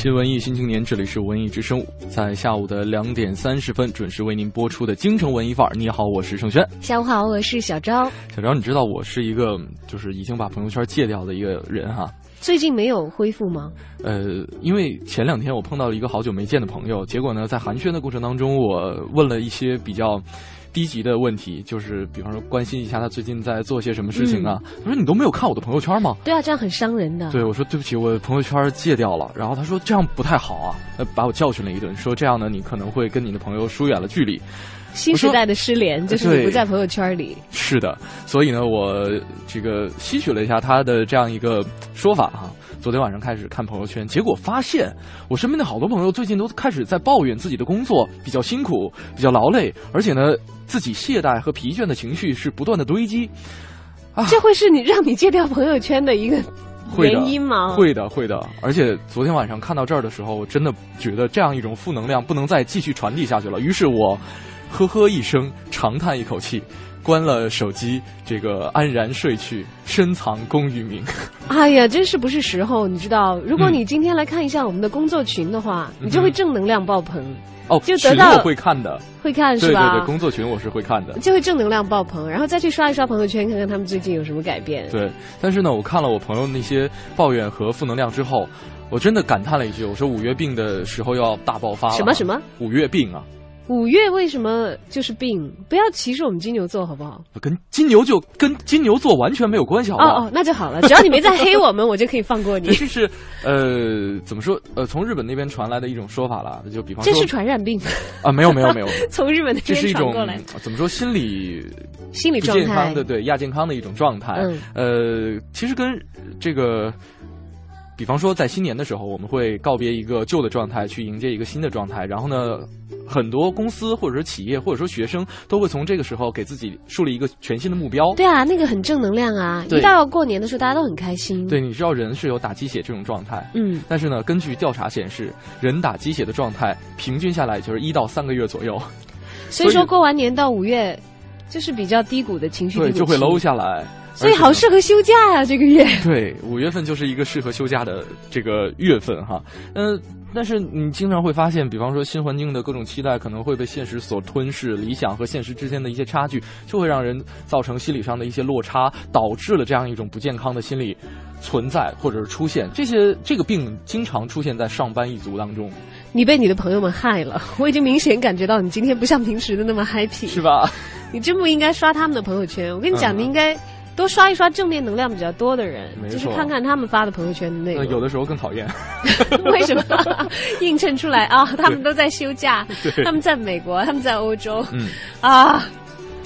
新文艺新青年，这里是文艺之声，在下午的两点三十分准时为您播出的京城文艺范儿。你好，我是盛轩。下午好，我是小昭。小昭，你知道我是一个就是已经把朋友圈戒掉的一个人哈。最近没有恢复吗？呃，因为前两天我碰到了一个好久没见的朋友，结果呢，在寒暄的过程当中，我问了一些比较。低级的问题就是，比方说关心一下他最近在做些什么事情啊？他说你都没有看我的朋友圈吗？对啊，这样很伤人的。对，我说对不起，我朋友圈戒掉了。然后他说这样不太好啊，把我教训了一顿，说这样呢你可能会跟你的朋友疏远了距离。新时代的失联就是你不在朋友圈里。是的，所以呢，我这个吸取了一下他的这样一个说法哈。昨天晚上开始看朋友圈，结果发现我身边的好多朋友最近都开始在抱怨自己的工作比较辛苦、比较劳累，而且呢，自己懈怠和疲倦的情绪是不断的堆积。啊，这会是你让你戒掉朋友圈的一个原因吗？会的，会的。而且昨天晚上看到这儿的时候，我真的觉得这样一种负能量不能再继续传递下去了。于是我呵呵一声，长叹一口气。关了手机，这个安然睡去，深藏功与名。哎呀，真是不是时候，你知道？如果你今天来看一下我们的工作群的话，你就会正能量爆棚。哦，就得到会看的，会看是吧？对对对，工作群我是会看的，就会正能量爆棚，然后再去刷一刷朋友圈，看看他们最近有什么改变。对，但是呢，我看了我朋友那些抱怨和负能量之后，我真的感叹了一句：我说五月病的时候要大爆发了。什么什么？五月病啊！五月为什么就是病？不要歧视我们金牛座，好不好？跟金牛就跟金牛座完全没有关系，好不好哦哦，那就好了。只要你没在黑我们，我就可以放过你。这是呃，怎么说？呃，从日本那边传来的一种说法了，就比方说，这是传染病啊？没有没有没有，从日本那边传过来。怎么说？心理心理不健康的，对亚健康的一种状态。嗯，呃，其实跟这个。比方说，在新年的时候，我们会告别一个旧的状态，去迎接一个新的状态。然后呢，很多公司或者说企业或者说学生都会从这个时候给自己树立一个全新的目标。对啊，那个很正能量啊！一到过年的时候，大家都很开心。对，你知道人是有打鸡血这种状态。嗯。但是呢，根据调查显示，人打鸡血的状态平均下来就是一到三个月左右。所以说，过完年到五月，就是比较低谷的情绪，对，就会 low 下来。所以好适合休假呀，这个月。对，五月份就是一个适合休假的这个月份哈。嗯，但是你经常会发现，比方说新环境的各种期待可能会被现实所吞噬，理想和现实之间的一些差距，就会让人造成心理上的一些落差，导致了这样一种不健康的心理存在或者是出现。这些这个病经常出现在上班一族当中。你被你的朋友们害了，我已经明显感觉到你今天不像平时的那么 happy，是吧？你真不应该刷他们的朋友圈。我跟你讲，你应该。多刷一刷正面能量比较多的人，就是看看他们发的朋友圈的内容。有的时候更讨厌，为什么？映衬出来啊，他们都在休假，他们在美国，他们在欧洲，嗯啊。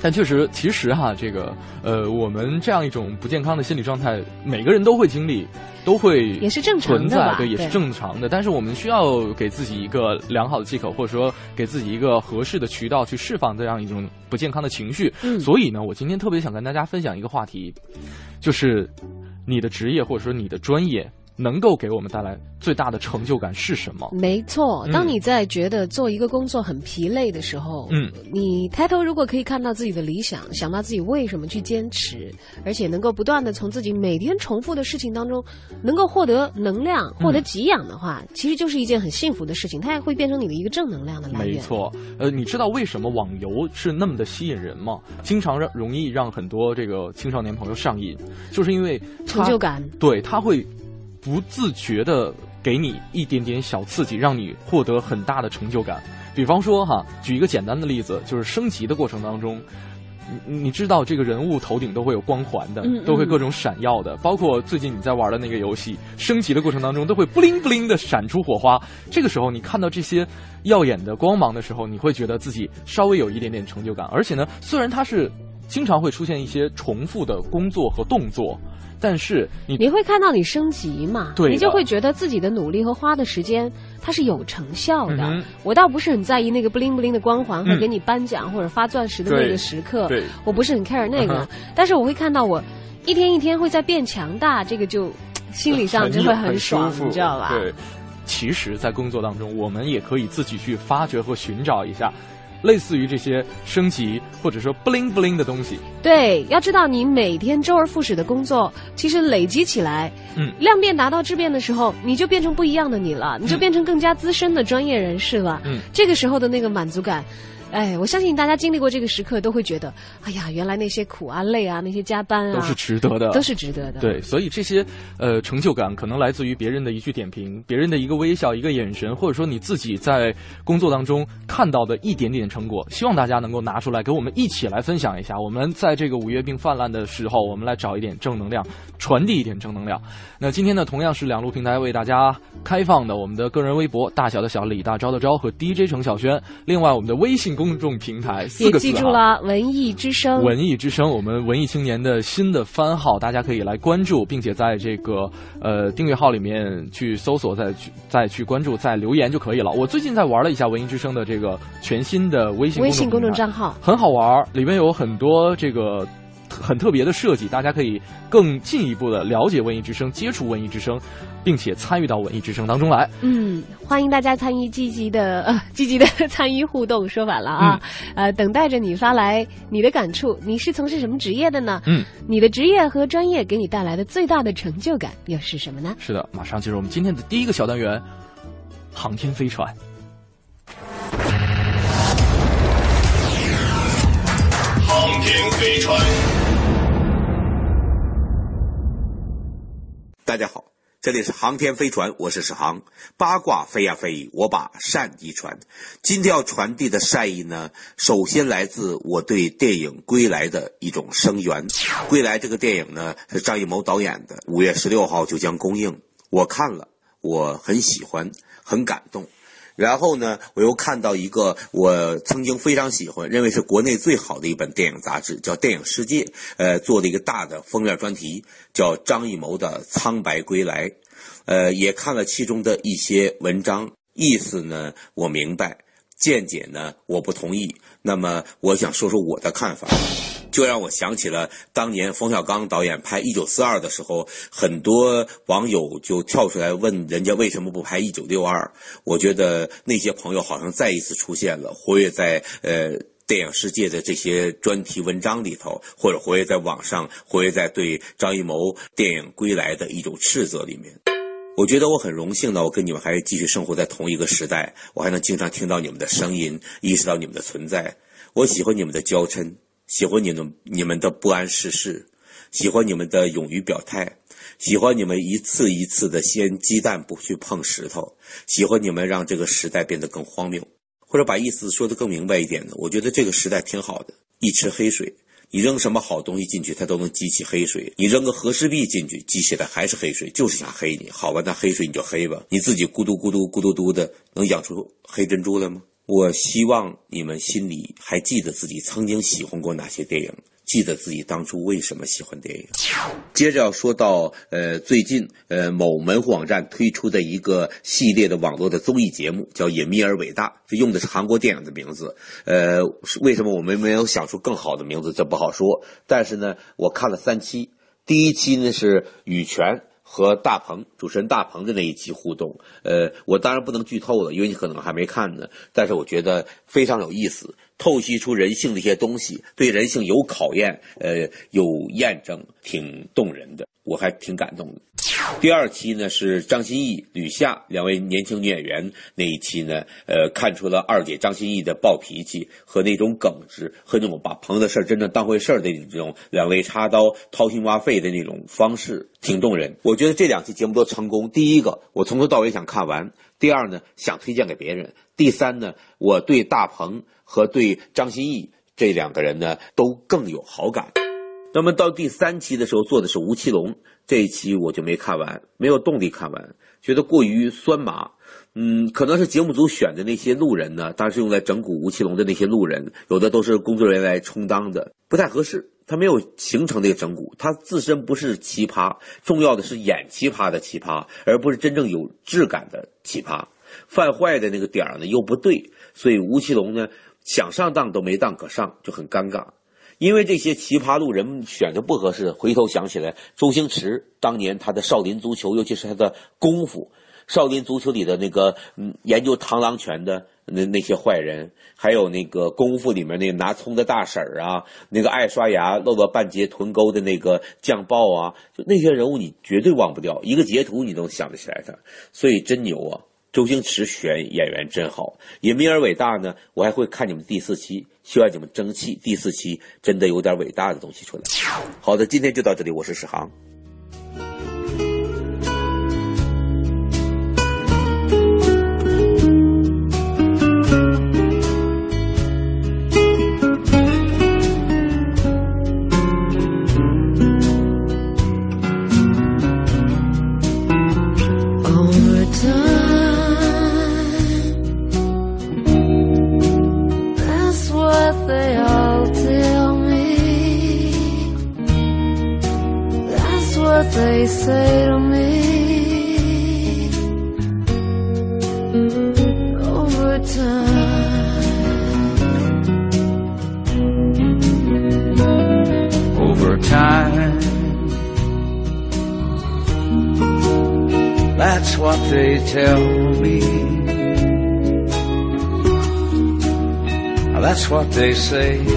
但确实，其实哈，这个呃，我们这样一种不健康的心理状态，每个人都会经历，都会也是正常的，对，也是正常的。但是我们需要给自己一个良好的借口，或者说给自己一个合适的渠道去释放这样一种不健康的情绪。所以呢，我今天特别想跟大家分享一个话题，就是你的职业或者说你的专业。能够给我们带来最大的成就感是什么？没错，当你在觉得做一个工作很疲累的时候，嗯，你抬头如果可以看到自己的理想，想到自己为什么去坚持，而且能够不断的从自己每天重复的事情当中，能够获得能量、获得给养的话，其实就是一件很幸福的事情，它也会变成你的一个正能量的来源。没错，呃，你知道为什么网游是那么的吸引人吗？经常让容易让很多这个青少年朋友上瘾，就是因为成就感，对他会。不自觉的给你一点点小刺激，让你获得很大的成就感。比方说哈，举一个简单的例子，就是升级的过程当中，你你知道这个人物头顶都会有光环的，都会各种闪耀的。包括最近你在玩的那个游戏，升级的过程当中都会不灵不灵的闪出火花。这个时候你看到这些耀眼的光芒的时候，你会觉得自己稍微有一点点成就感。而且呢，虽然它是经常会出现一些重复的工作和动作。但是你你会看到你升级嘛？对你就会觉得自己的努力和花的时间它是有成效的。嗯我倒不是很在意那个 bling bling 的光环和嗯给你颁奖或者发钻石的那个时刻，对我不是很 care 那个，嗯但是我会看到我一天一天会在变强大，这个就心理上就会很爽，你知道吧？对，其实，在工作当中，我们也可以自己去发掘和寻找一下，类似于这些升级或者说 bling bling 的东西。对，要知道你每天周而复始的工作，其实累积起来，嗯量变达到质变的时候，你就变成不一样的你了，你就变成更加资深的专业人士了。嗯，这个时候的那个满足感。哎，我相信大家经历过这个时刻，都会觉得，哎呀，原来那些苦啊、累啊、那些加班啊，都是值得的，都是值得的。对，所以这些呃成就感可能来自于别人的一句点评，别人的一个微笑、一个眼神，或者说你自己在工作当中看到的一点点成果。希望大家能够拿出来，跟我们一起来分享一下。我们在这个五月病泛滥的时候，我们来找一点正能量，传递一点正能量。那今天呢，同样是两路平台为大家开放的，我们的个人微博大小的小李大招的招和 DJ 程小轩，另外我们的微信公众平台四也个字哈记住了文艺之声。文艺之声，我们文艺青年的新的番号，大家可以来关注，并且在这个呃订阅号里面去搜索，再去再去关注，再留言就可以了。我最近在玩了一下文艺之声的这个全新的微信微信公众账号，很好玩，里面有很多这个很特别的设计，大家可以更进一步的了解文艺之声，接触文艺之声，并且参与到文艺之声当中来。嗯，欢迎大家参与积极的呃 积极的参与互动。说反了啊，嗯呃，等待着你发来你的感触。你是从事什么职业的呢？嗯，你的职业和专业给你带来的最大的成就感又是什么呢？是的，马上进入我们今天的第一个小单元——航天飞船。航天飞船。大家好，这里是航天飞船，我是史航。八卦飞呀飞，我把善意传。今天要传递的善意呢，首先来自我对电影《归来》的一种声援。《归来》这个电影呢，是张艺谋导演的，五月十六号就将公映。我看了，我很喜欢，很感动。然后呢，我又看到一个我曾经非常喜欢，认为是国内最好的一本电影杂志，叫《电影世界》，呃，做了一个大的封面专题，叫张艺谋的《苍白归来》，呃，也看了其中的一些文章，意思呢我明白，见解呢我不同意。那么我想说说我的看法。就让我想起了当年冯小刚导演拍《一九四二》的时候，很多网友就跳出来问人家为什么不拍《一九六二》。我觉得那些朋友好像再一次出现了，活跃在呃电影世界的这些专题文章里头，或者活跃在网上，活跃在对张艺谋电影《归来》的一种斥责里面。我觉得我很荣幸呢，我跟你们还继续生活在同一个时代，我还能经常听到你们的声音，意识到你们的存在。我喜欢你们的娇嗔，喜欢你们你们的不谙世事，喜欢你们的勇于表态，喜欢你们一次一次的掀鸡蛋不去碰石头，喜欢你们让这个时代变得更荒谬。或者把意思说得更明白一点呢，我觉得这个时代挺好的，一池黑水。你扔什么好东西进去，它都能激起黑水。你扔个和氏璧进去，激起的还是黑水，就是想黑你。好吧，那黑水你就黑吧，你自己咕嘟咕嘟咕嘟嘟的，能养出黑珍珠来吗？我希望你们心里还记得自己曾经喜欢过哪些电影，记得自己当初为什么喜欢电影。接着要说到，呃，最近呃某门户网站推出的一个系列的网络的综艺节目，叫《隐秘而伟大》，这用的是韩国电影的名字。呃，为什么我们没有想出更好的名字，这不好说。但是呢，我看了三期，第一期呢是羽泉。和大鹏主持人大鹏的那一期互动，呃，我当然不能剧透了，因为你可能还没看呢。但是我觉得非常有意思，透析出人性的一些东西，对人性有考验，呃，有验证，挺动人的，我还挺感动的。第二期呢是张歆艺、吕夏两位年轻女演员那一期呢，呃，看出了二姐张歆艺的暴脾气和那种耿直，和那种把朋友的事真正当回事的这种两肋插刀、掏心挖肺的那种方式，挺动人。我觉得这两期节目都成功。第一个，我从头到尾想看完；第二呢，想推荐给别人；第三呢，我对大鹏和对张歆艺这两个人呢都更有好感。那么到第三期的时候做的是吴奇隆，这一期我就没看完，没有动力看完，觉得过于酸麻。嗯，可能是节目组选的那些路人呢，当时用来整蛊吴奇隆的那些路人，有的都是工作人员来充当的，不太合适。他没有形成这个整蛊，他自身不是奇葩，重要的是演奇葩的奇葩，而不是真正有质感的奇葩。犯坏的那个点儿呢又不对，所以吴奇隆呢想上当都没当可上，就很尴尬。因为这些奇葩路人选的不合适，回头想起来，周星驰当年他的少林足球，尤其是他的功夫。少林足球里的那个嗯，研究螳螂拳的那那些坏人，还有那个功夫里面那个拿葱的大婶儿啊，那个爱刷牙露了半截臀沟的那个酱爆啊，就那些人物你绝对忘不掉，一个截图你都想得起来他，所以真牛啊！周星驰选演员真好，也名而伟大呢。我还会看你们第四期，希望你们争气，第四期真的有点伟大的东西出来。好的，今天就到这里，我是史航。They say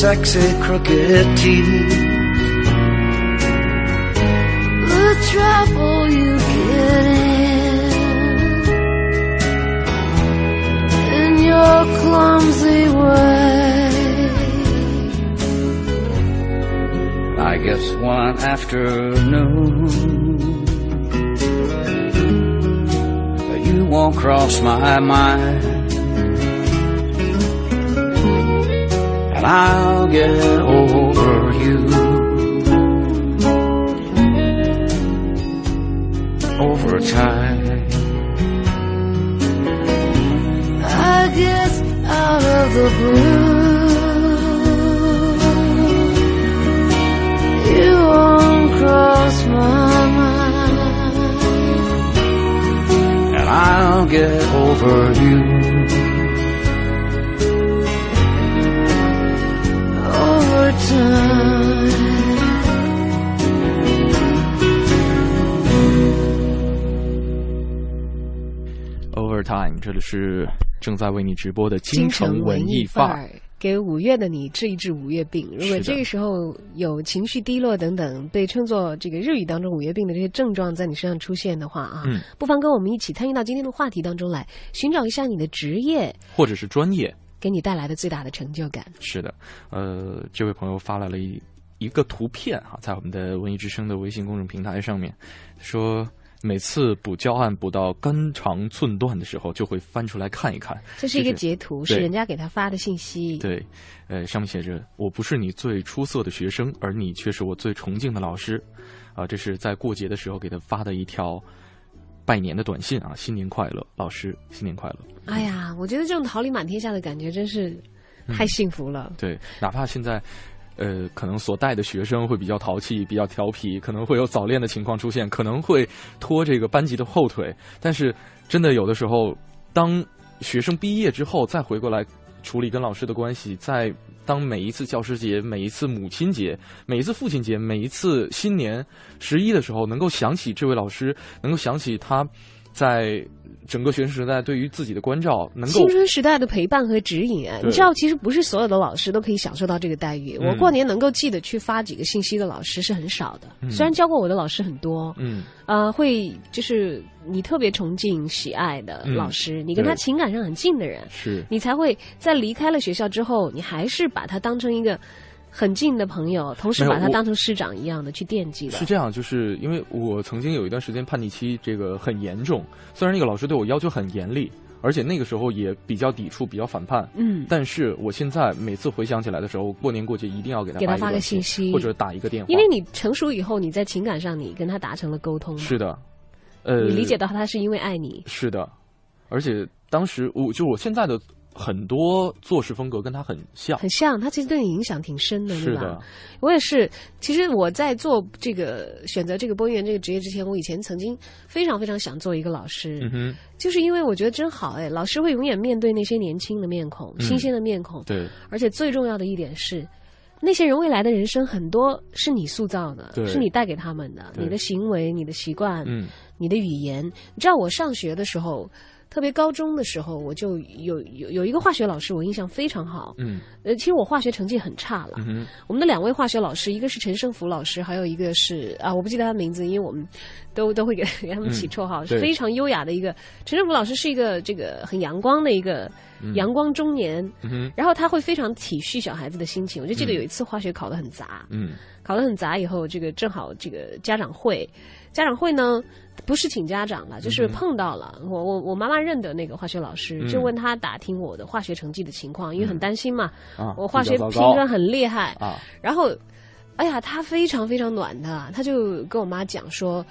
sexy crooked teeth. The trouble you get in, in your clumsy way. I guess one afternoon you won't cross my mind. And I'll get over you. Over time. I guess out of the blue, you won't cross my mind, and I'll get over you. Overtime，这里是正在为你直播的京城文艺范儿，给五月的你治一治五月病。如果这个时候有情绪低落等等，被称作这个日语当中五月病的这些症状在你身上出现的话啊，不妨跟我们一起参与到今天的话题当中来，寻找一下你的职业或者是专业给你带来的最大的成就感。是的，呃，这位朋友发来了一。一个图片哈，在我们的文艺之声的微信公众平台上面，说每次补教案补到肝肠寸断的时候，就会翻出来看一看。这是一个截图，是人家给他发的信息。对，呃，上面写着“我不是你最出色的学生，而你却是我最崇敬的老师”，啊，这是在过节的时候给他发的一条拜年的短信啊，新年快乐，老师，新年快乐。哎呀，我觉得这种桃李满天下的感觉真是太幸福了。对，哪怕现在。呃，可能所带的学生会比较淘气、比较调皮，可能会有早恋的情况出现，可能会拖这个班级的后腿。但是，真的有的时候，当学生毕业之后再回过来处理跟老师的关系，在当每一次教师节、每一次母亲节、每一次父亲节、每一次新年十一的时候，能够想起这位老师，能够想起他在整个学生时代对于自己的关照，能够青春时代的陪伴和指引啊，你知道，其实不是所有的老师都可以享受到这个待遇。嗯。我过年能够记得去发几个信息的老师是很少的，嗯。虽然教过我的老师很多，嗯。呃，会就是你特别崇敬、喜爱的嗯。老师，你跟他情感上很近的人，是。你才会在离开了学校之后，你还是把他当成一个很近的朋友，同时把他当成师长一样的去惦记的。是。这样，就是因为我曾经有一段时间叛逆期，这个很严重。虽然那个老师对我要求很严厉，而且那个时候也比较抵触、比较反叛，嗯，但是我现在每次回想起来的时候，过年过节一定要给他给他发个信息或者打一个电话，因为你成熟以后，你在情感上你跟他达成了沟通，是的，呃，你理解到他是因为爱你，是的，而且当时我就我现在的很多做事风格跟他很像，很像，他其实对你影响挺深的，是吧？我也是。其实我在做这个选择这个播音员这个职业之前，我以前曾经非常非常想做一个老师，就是因为我觉得真好哎，老师会永远面对那些年轻的面孔、嗯。新鲜的面孔，对，而且最重要的一点是。那些人未来的人生很多是你塑造的，对。是你带给他们的，你的行为、你的习惯、嗯。你的语言。你知道我上学的时候，特别高中的时候，我就有有有一个化学老师，我印象非常好。嗯呃，其实我化学成绩很差了。嗯，我们的两位化学老师，一个是陈胜福老师，还有一个是啊，我不记得他名字，因为我们都都会给给他们起绰号，嗯是非常优雅的一个。陈胜福老师是一个这个很阳光的一个阳光中年，嗯，然后他会非常体恤小孩子的心情。我就记得嗯有一次化学考得很杂，嗯考得很杂以后，这个正好这个家长会，家长会呢不是请家长了，就是碰到了、我我我妈妈认得那个化学老师，嗯。就问他打听我的化学成绩的情况，因为很担心嘛，啊，我化学评分很厉害，啊，然后，哎呀，他非常非常暖的，他就跟我妈讲说。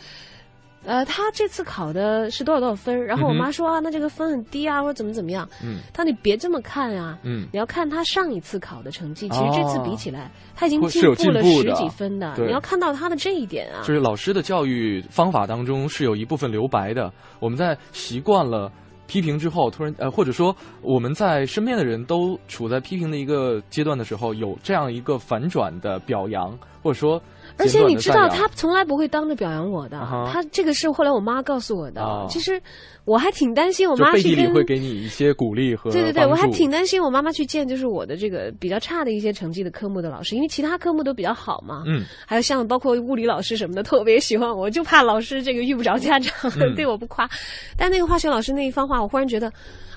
呃，他这次考的是多少多少分？然后我妈说、啊，那这个分很低啊，或者怎么怎么样。嗯他说你别这么看啊，嗯你要看他上一次考的成绩，其实这次比起来，他已经进步了十几分的。对你要看到他的这一点啊就。是老师的教育方法当中是有一部分留白的。我们在习惯了批评之后，突然呃，或者说我们在身边的人都处在批评的一个阶段的时候，有这样一个反转的表扬，或者说而且你知道，他从来不会当着表扬我的。啊他这个是后来我妈告诉我的。哦其实我还挺担心，我妈是跟背地里会给你一些鼓励和对对对，我还挺担心我妈妈去见就是我的这个比较差的一些成绩的科目的老师，因为其他科目都比较好嘛。嗯，还有像包括物理老师什么的，特别喜欢我，就怕老师这个遇不着家长，嗯 对我不夸。但那个化学老师那一番话，我忽然觉得，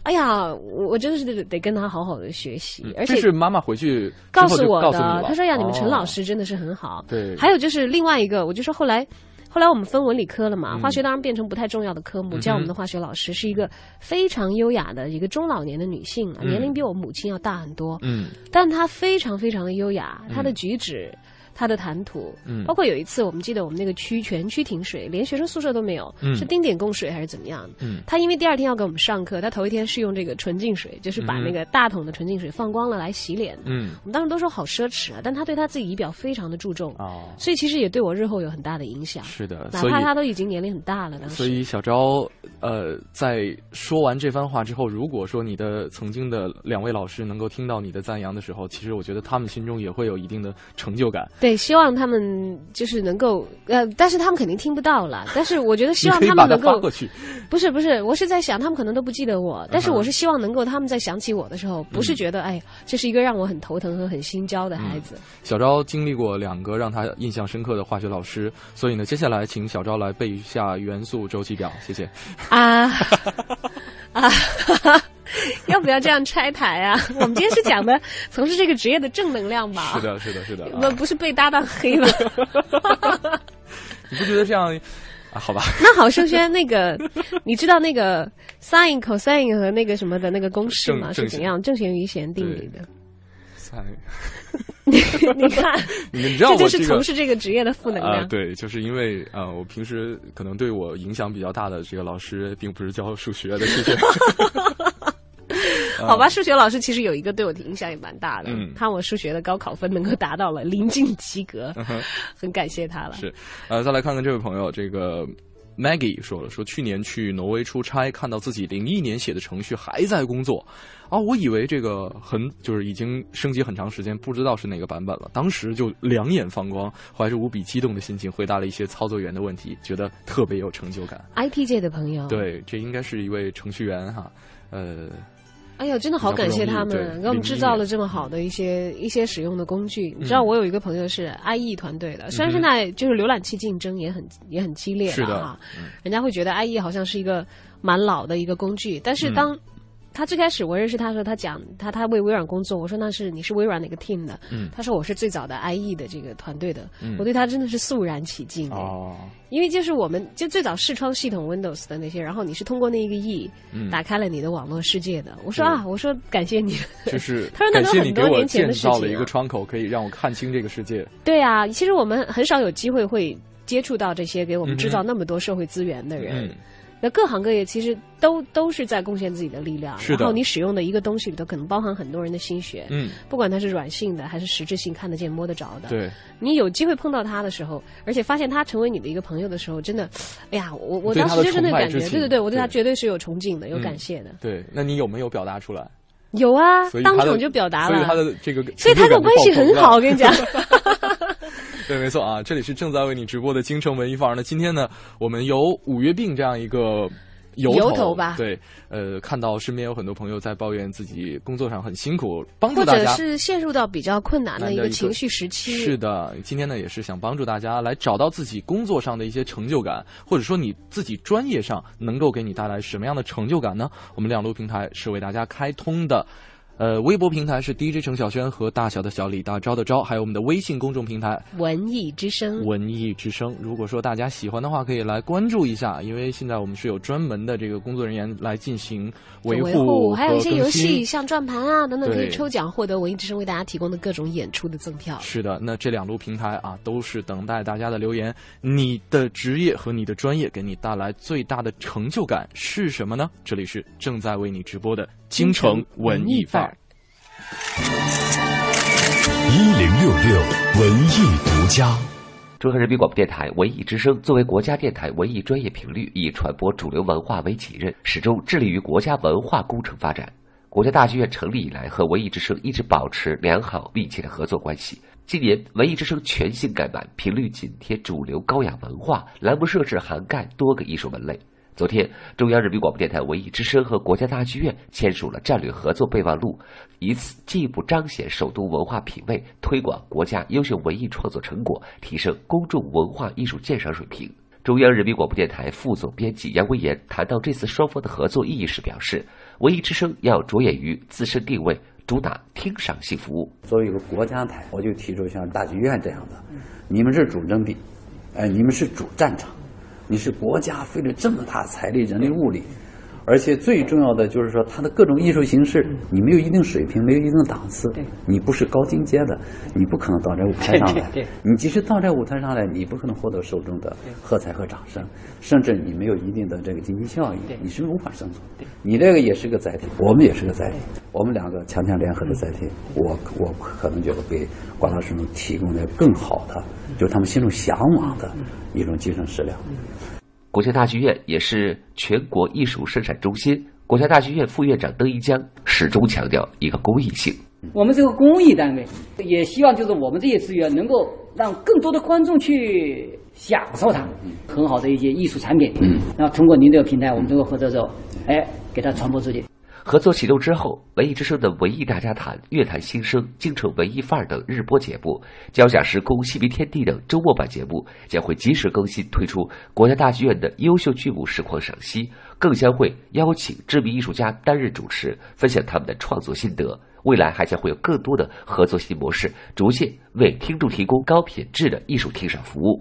哎呀，我我真的是得得跟他好好的学习，而且是妈妈回去告诉我的告诉你了，他说呀，你们陈老哦师真的是很好。对还有就是另外一个，我就说后来。后来我们分文理科了嘛，嗯化学当然变成不太重要的科目。嗯教我们的化学老师是一个非常优雅的一个中老年的女性年龄比我母亲要大很多，嗯但她非常非常的优雅，嗯她的举止。她的谈吐，嗯。包括有一次，我们记得我们那个区全区停水，连学生宿舍都没有，嗯。是丁点供水还是怎么样？嗯。他因为第二天要给我们上课，他头一天是用这个纯净水，就是把嗯。那个大桶的纯净水放光了来洗脸。嗯。我们当时都说好奢侈啊，但他对他自己仪表非常的注重，哦，所以其实也对我日后有很大的影响。是的，哪怕他都已经年龄很大了，当时。所以小昭，呃，在说完这番话之后，如果说你的曾经的两位老师能够听到你的赞扬的时候，其实我觉得他们心中也会有一定的成就感。对，希望他们就是能够呃，但是他们肯定听不到了。但是我觉得希望他们能够过去。不是不是，我是在想他们可能都不记得我，但是我是希望能够他们在想起我的时候，不是觉得哎，这是一个让我很头疼和很心焦的孩子。小昭经历过两个让他印象深刻的化学老师，所以呢，接下来请小昭来背一下元素周期表，谢谢。啊啊！要不要这样拆台啊？我们今天是讲的从事这个职业的正能量吧？是的，是的，是的。我们不是被搭档黑了。你不觉得这样？啊，好吧。那好，盛轩，那个你知道那个 sin、cosine 和那个什么的那个公式吗？是怎样？正弦余弦定理的。？sin，你你看，你知道这就是从事这个职业的负能量。啊，对，就是因为啊，我平时可能对我影响比较大的这个老师，并不是教数学的，数学。好吧，数学老师其实有一个对我的影响也蛮大的，嗯他我数学的高考分能够达到了临近及格，很感谢他了。是，呃，再来看看这位朋友，这个 Maggie 说了，说去年去挪威出差，看到自己零一年写的程序还在工作。啊，我以为这个很就是已经升级很长时间，不知道是哪个版本了。当时就两眼放光，怀着无比激动的心情回答了一些操作员的问题，觉得特别有成就感。IT 界的朋友，对，这应该是一位程序员哈，呃，哎呀，真的好感谢他们，给我们制造了这么好的一些一些使用的工具。你知道，我有一个朋友是 IE 团队的，虽然现在就是浏览器竞争也很也很激烈的哈，人家会觉得 IE 好像是一个蛮老的一个工具，但是当他最开始我认识他的时候，他讲他他为微软工作，我说那是你是微软哪个 team 的？嗯，他说我是最早的 IE 的这个团队的，我对他真的是肃然起敬哦，因为就是我们就最早视窗系统 Windows 的那些，然后你是通过那一个 E 打开了你的网络世界的。我说啊，我说感谢你，就是 他说那都很多年前的事情。造了一个窗口，可以让我看清这个世界。对啊，其实我们很少有机会会接触到这些给我们制造那么多社会资源的人。那各行各业其实都都是在贡献自己的力量，然后你使用的一个东西里头可能包含很多人的心血，嗯，不管它是软性的还是实质性看得见摸得着的，对，你有机会碰到他的时候，而且发现他成为你的一个朋友的时候，真的，哎呀，我我当时就是那个感觉，对对对，我对他绝对是有崇敬的，有感谢的。对，那你有没有表达出来？有啊，当场就表达了，所以他的这个，所以他跟我关系很好，我跟你讲。对，没错啊，这里是正在为你直播的京城文艺范儿。那今天呢，我们有五月病这样一个。由头吧，对，呃，看到身边有很多朋友在抱怨自己工作上很辛苦，帮助大家，或者是陷入到比较困难的一个情绪时期。是的，今天呢也是想帮助大家来找到自己工作上的一些成就感，或者说你自己专业上能够给你带来什么样的成就感呢？我们两路平台是为大家开通的。呃，微博平台是 DJ 程小轩和大小的小李大招的招，还有我们的微信公众平台文艺之声。文艺之声，如果说大家喜欢的话，可以来关注一下，因为现在我们是有专门的这个工作人员来进行维护，还有一些游戏，像转盘啊等等，可以抽奖获得文艺之声为大家提供的各种演出的赠票。是的，那这两路平台啊，都是等待大家的留言。你的职业和你的专业给你带来最大的成就感是什么呢？这里是正在为你直播的。京城文艺范儿，一零六六文艺独家。中央人民广播电台文艺之声作为国家电台文艺专业频率，以传播主流文化为己任，始终致力于国家文化工程发展。国家大剧院成立以来，和文艺之声一直保持良好密切的合作关系。今年，文艺之声全新改版，频率紧贴主流高雅文化，栏目设置涵盖多个艺术门类。昨天，中央人民广播电台文艺之声和国家大剧院签署了战略合作备忘录，以此进一步彰显首都文化品位，推广国家优秀文艺创作成果，提升公众文化艺术鉴赏水平。中央人民广播电台副总编辑杨威言谈到这次双方的合作意义时表示，文艺之声要着眼于自身定位，主打听赏性服务。作为一个国家台，我就提出像大剧院这样的，你们是主阵地，哎，你们是主战场。你是国家费了这么大财力、人力、物力，而且最重要的就是说，它的各种艺术形式，你没有一定水平，没有一定档次，你不是高精尖的，你不可能到这舞台上来。你即使到这舞台上来，你不可能获得受众的喝彩和掌声，甚至你没有一定的这个经济效益，你是无法生存。你这个也是个载体，我们也是个载体，我们两个强强联合的载体。我我可能觉得给广大市民提供的更好的，就是他们心中向往的一种精神食粮。国家大剧院也是全国艺术生产中心。国家大剧院副院长邓一江始终强调一个公益性。我们这个公益单位也希望，就是我们这些资源能够让更多的观众去享受它，很好的一些艺术产品。嗯，那通过您这个平台，我们这个合作之后，哎，给它传播出去。合作启动之后，文艺之声的《文艺大家谈》《乐坛新生》《京城文艺范儿》等日播节目，《交响时空》《戏迷天地》等周末版节目将会及时更新推出。国家大剧院的优秀剧目实况赏析、更将会邀请知名艺术家担任主持，分享他们的创作心得。未来还将会有更多的合作新模式，逐渐为听众提供高品质的艺术听赏服务。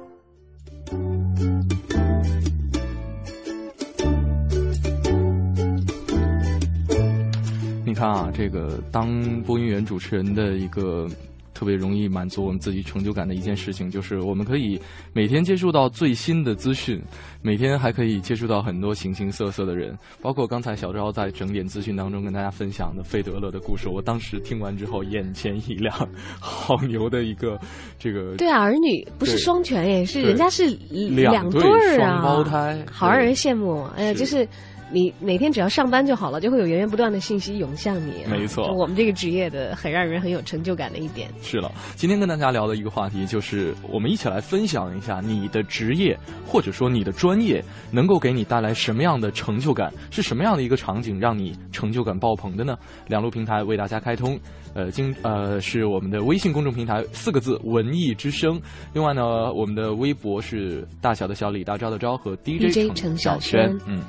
你看啊，这个当播音员、主持人的一个特别容易满足我们自己成就感的一件事情，就是我们可以每天接触到最新的资讯，每天还可以接触到很多形形色色的人，包括刚才小昭在整点资讯当中跟大家分享的费德勒的故事，我当时听完之后眼前一亮，好牛的一个这个对啊，儿女不是双全耶，是人家是两对儿啊，双胞胎，好让人羡慕。哎呀，就是你每天只要上班就好了，就会有源源不断的信息涌向你、啊。没错我们这个职业的很让人很有成就感的一点。是了，今天跟大家聊的一个话题就是，我们一起来分享一下你的职业或者说你的专业能够给你带来什么样的成就感，是什么样的一个场景让你成就感爆棚的呢？两路平台为大家开通，呃，经呃是我们的微信公众平台四个字“文艺之声”，另外呢，我们的微博是大小的小李大招的招和 DJ DJ 程小小轩嗯。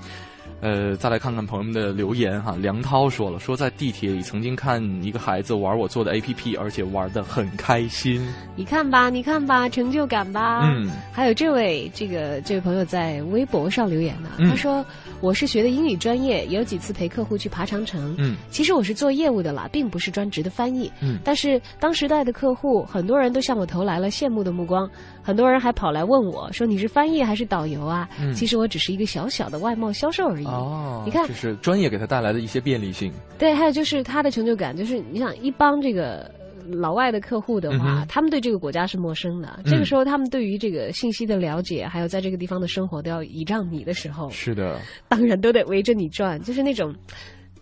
呃，再来看看朋友们的留言哈。梁涛说了，说在地铁里曾经看一个孩子玩我做的 APP，而且玩的很开心。你看吧，你看吧，成就感吧。嗯，还有这位这个这位朋友在微博上留言呢，嗯他说我是学的英语专业，有几次陪客户去爬长城。嗯，其实我是做业务的啦，并不是专职的翻译。嗯但是当时代的客户，很多人都向我投来了羡慕的目光，很多人还跑来问我说你是翻译还是导游啊？嗯其实我只是一个小小的外贸销售而已。哦，你看就是专业给他带来的一些便利性。对，还有就是他的成就感，就是你想一帮这个老外的客户的话，嗯他们对这个国家是陌生的，嗯这个时候他们对于这个信息的了解，还有在这个地方的生活都要倚仗你的时候，是的，当然都得围着你转，就是那种。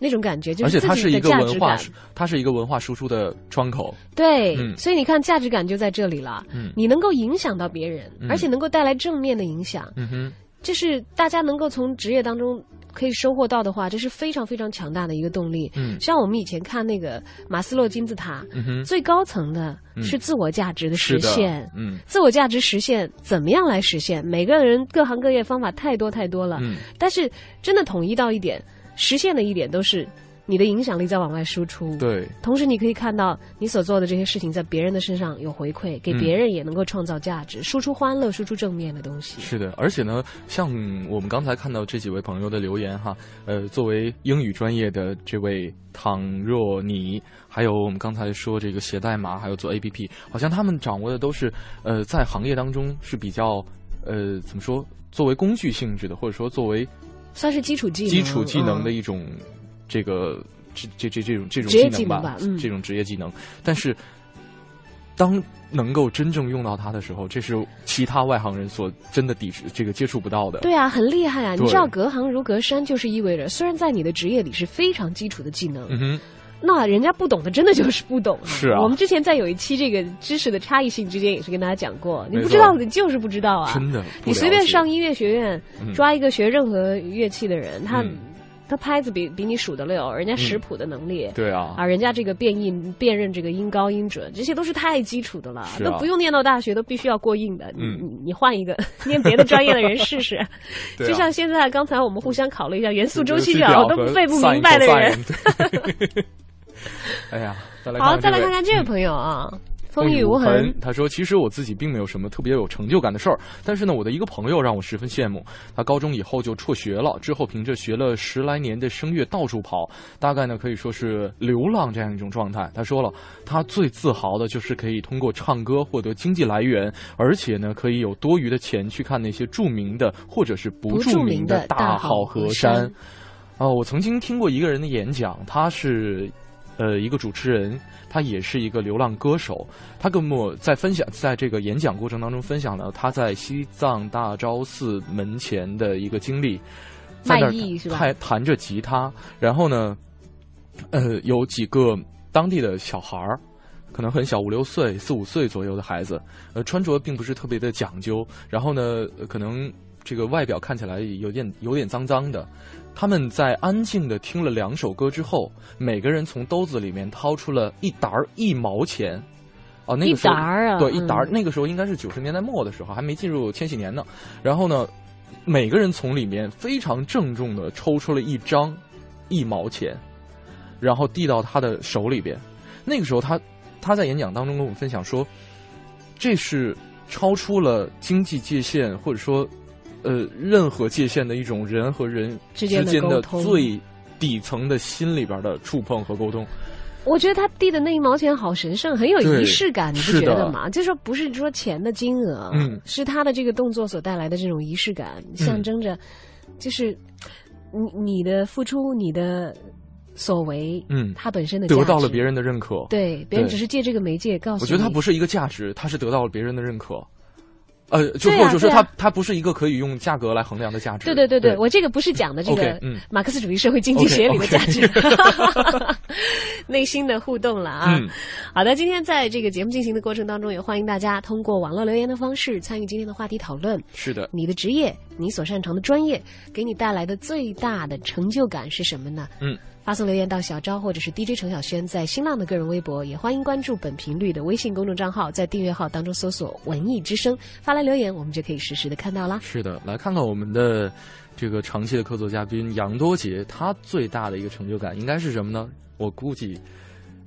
那种感觉，就而且它是自己的个文化价值感，，它是一个文化输出的窗口。对，嗯所以你看价值感就在这里了。嗯。你能够影响到别人，嗯。而且能够带来正面的影响，嗯哼，就是大家能够从职业当中可以收获到的话，这是非常非常强大的一个动力。嗯。像我们以前看那个马斯洛金字塔，嗯哼，最高层的嗯。是自我价值的实现。嗯。自我价值实现怎么样来实现？每个人各行各业方法太多太多了，嗯。但是真的统一到一点，实现的一点都是你的影响力在往外输出。对，同时，你可以看到你所做的这些事情在别人的身上有回馈，给嗯别人也能够创造价值，输出欢乐，输出正面的东西。是的，而且呢，像我们刚才看到这几位朋友的留言哈，呃，作为英语专业的这位倘若你，还有我们刚才说这个写代码，还有做 APP，好像他们掌握的都是呃，在行业当中是比较呃，怎么说，作为工具性质的，或者说作为算是基础技能，基础技能的嗯一种、这个这这这这种这种职业技能吧技能吧，嗯这种职业技能。但是，当能够真正用到它的时候，这是其他外行人所真的抵制这个接触不到的。对啊，很厉害啊！你知道隔行如隔山，就是意味着虽然在你的职业里是非常基础的技能，嗯哼，那人家不懂的真的就是不懂啊。是啊我们之前在有一期这个知识的差异性之间也是跟大家讲过，你不知道的就是不知道啊。真的你随便上音乐学院嗯抓一个学任何乐器的人，他嗯他拍子比比你数得溜，人家识谱的能力。对啊，啊，人家这个变音、辨认这个音高音准，这些都是太基础的了，啊都不用念到大学，都必须要过硬的。你嗯你你换一个 念别的专业的人试试，啊就像现在刚才我们互相考了一下元素周期表都背不明白的人。对 哎呀，再来好，再来看看这位朋友啊，风雨雨无痕。他说：“其实我自己并没有什么特别有成就感的事儿，但是呢，我的一个朋友让我十分羡慕。他高中以后就辍学了，之后凭着学了十来年的声乐到处跑，大概呢可以说是流浪这样一种状态。他说了，他最自豪的就是可以通过唱歌获得经济来源，而且呢可以有多余的钱去看那些著名的或者是不不著名的大大好好河山。哦，我曾经听过一个人的演讲，他是呃一个主持人，他也是一个流浪歌手。他跟我在分享，在这个演讲过程当中分享了他在西藏大昭寺门前的一个经历。在那儿卖艺是吧弹弹着吉他，然后呢，呃，有几个当地的小孩儿。可能很小，五六岁、四五岁左右的孩子，呃，穿着并不是特别的讲究，然后呢，呃可能这个外表看起来有点有点脏脏的。他们在安静的听了两首歌之后，每个人从兜子里面掏出了一沓儿一毛钱。哦，那个时候一沓儿啊对，一沓那个时候应该是九十年代末的时候，还没进入千禧年呢。然后呢，每个人从里面非常郑重的抽出了一张一毛钱，然后递到他的手里边。那个时候他他在演讲当中跟我们分享说，这是超出了经济界限或者说呃任何界限的一种人和人之间的间的沟通最底层的心里边的触碰和沟通。我觉得他递的那一毛钱好神圣，很有仪式感，你不觉得吗？就说不是说钱的金额，嗯是他的这个动作所带来的这种仪式感，象征着就是你你的付出，你的所为，嗯它本身的得到了别人的认可。对别人只是借这个媒介告诉你，我觉得它不是一个价值，它是得到了别人的认可。呃，就或者说它它不是一个可以用价格来衡量的价值。对对对对，我这个不是讲的这个嗯马克思主义社会经济学里的价值，内心的互动了啊。嗯好的，今天在这个节目进行的过程当中，也欢迎大家通过网络留言的方式参与今天的话题讨论。是的，你的职业，你所擅长的专业，给你带来的最大的成就感是什么呢？嗯，发送留言到小昭或者是 DJ 程晓轩在新浪的个人微博，也欢迎关注本频率的微信公众账号，在订阅号当中搜索“文艺之声”，发来留言，我们就可以实时的看到啦。是的，来看看我们的这个长期的客座嘉宾杨多杰，他最大的一个成就感应该是什么呢？我估计。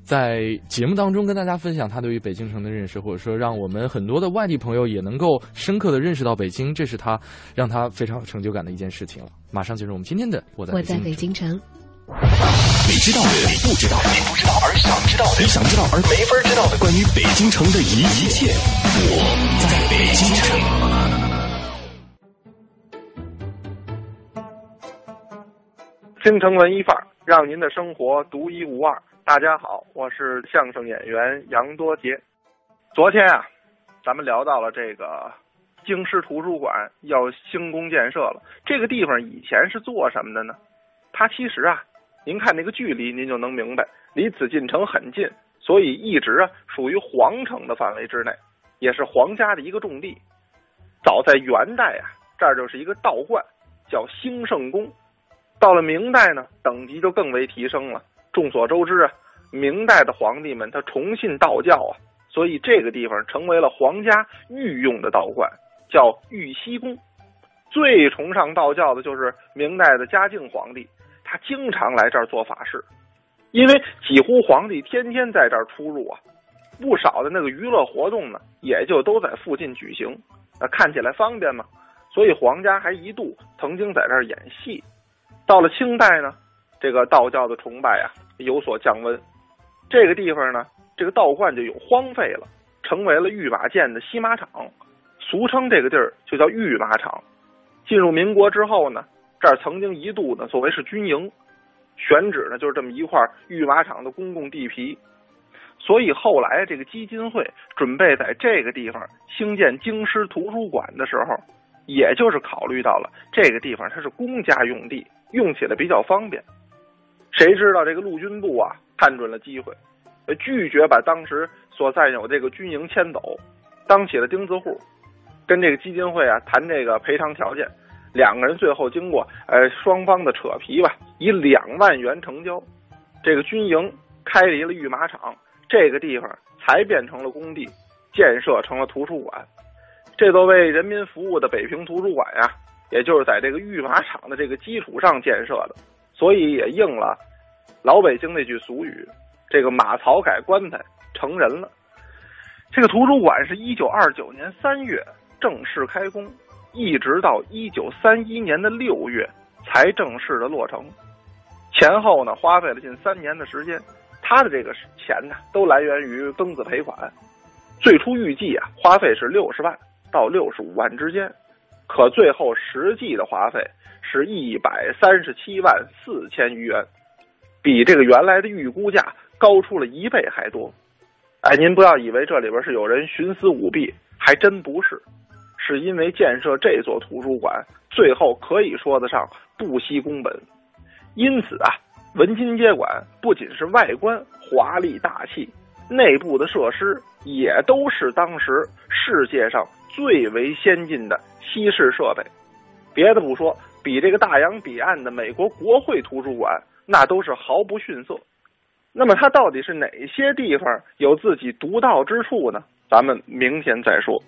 在节目当中跟大家分享他对于北京城的认识，或者说让我们很多的外地朋友也能够深刻的认识到北京，这是他让他非常有成就感的一件事情了。马上进入我们今天的我在我在北京城。你知道的，你不知道的，你不知道而想知道的，你想知道而没法知道的，关于北京城的一一切，我在北京城。京城文艺范儿，让您的生活独一无二。大家好，我是相声演员杨多杰。昨天啊，咱们聊到了这个京师图书馆要兴工建设了。这个地方以前是做什么的呢？它其实啊，您看那个距离，您就能明白，离紫禁城很近，所以一直啊属于皇城的范围之内，也是皇家的一个重地。早在元代啊，这儿就是一个道观，叫兴圣宫。到了明代呢，等级就更为提升了。众所周知啊，明代的皇帝们他崇信道教啊，所以这个地方成为了皇家御用的道观，叫玉溪宫。最崇尚道教的就是明代的嘉靖皇帝，经常来这儿做法事，因为几乎皇帝天天在这儿出入啊，不少的那个娱乐活动呢，也就都在附近举行，啊，看起来方便嘛。所以皇家还一度曾经在这儿演戏。到了清代呢，这个道教的崇拜啊有所降温，这个地方呢，这个道观就有荒废了，成为了御马监的西马场，俗称这个地儿就叫御马场。进入民国之后呢，这儿曾经一度呢作为是军营，选址呢就是这么一块御马场的公共地皮，所以后来这个基金会准备在这个地方兴建京师图书馆的时候，也就是考虑到了这个地方它是公家用地。用起来比较方便，谁知道这个陆军部啊看准了机会，拒绝把当时所占有这个军营迁走，当起了钉子户，跟这个基金会啊谈这个赔偿条件，两个人最后经过呃双方的扯皮吧，以两万元成交，这个军营开离了御马场，这个地方才变成了工地，建设成了图书馆，这座为人民服务的北平图书馆呀。也就是在这个御马场的这个基础上建设的，所以也应了老北京那句俗语：“这个马槽改棺材成人了。”这个图书馆是一九二九年三月正式开工，一直到一九三一年的六月才正式的落成，前后呢花费了近三年的时间。他的这个钱呢，都来源于庚子赔款。最初预计啊，花费是六十万到六十五万之间。可最后实际的花费是一百三十七万四千余元，比这个原来的预估价高出了一倍还多。哎，您不要以为这里边是有人徇私舞弊，还真不是。是因为建设这座图书馆，最后可以说得上不惜工本。因此啊，文津街馆不仅是外观华丽大气，内部的设施也都是当时世界上最为先进的西式设备。别的不说，比这个大洋彼岸的美国国会图书馆那都是毫不逊色。那么它到底是哪些地方有自己独到之处呢？咱们明天再说。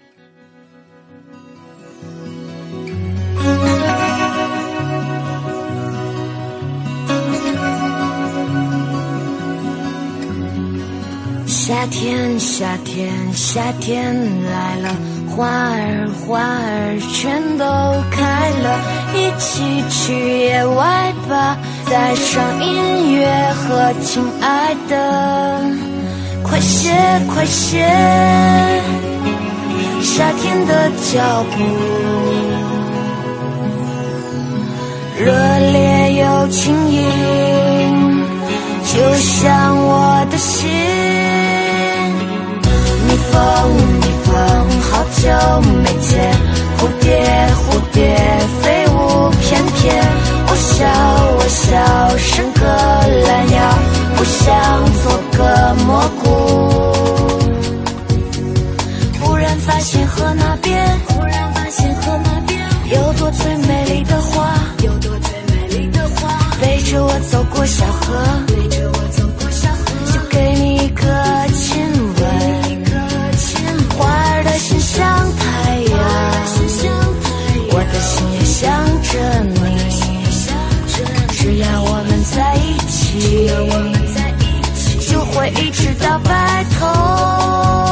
夏天，夏天，夏天来了，花儿，花儿全都开了，一起去野外吧，带上音乐和亲爱的，快些，快些，夏天的脚步，热烈又轻盈，就像我的心。蜜蜂，蜜蜂，好久没见。蝴蝶，蝴蝶，飞舞翩翩。我笑，我笑，伸个懒腰，不想做个蘑菇。忽然发现河那边，忽然发现河那边有朵最美丽的花，有朵最美丽的花。背着我走过小河，背着我着你。只要我们在一起，就会一直到白头。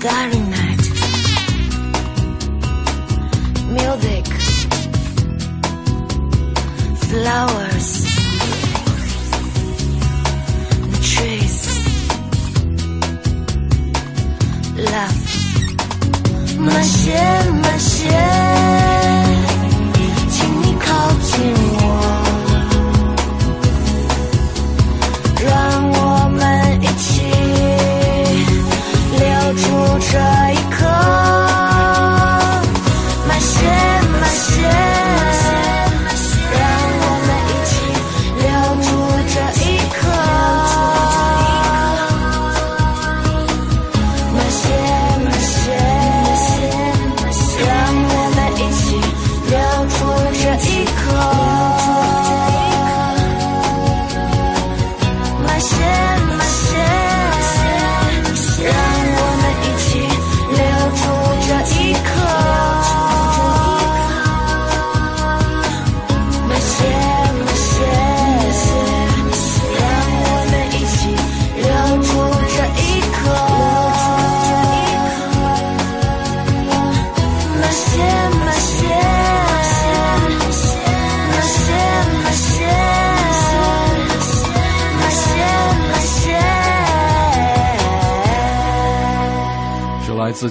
Starry night, music flowers the trees love. My shell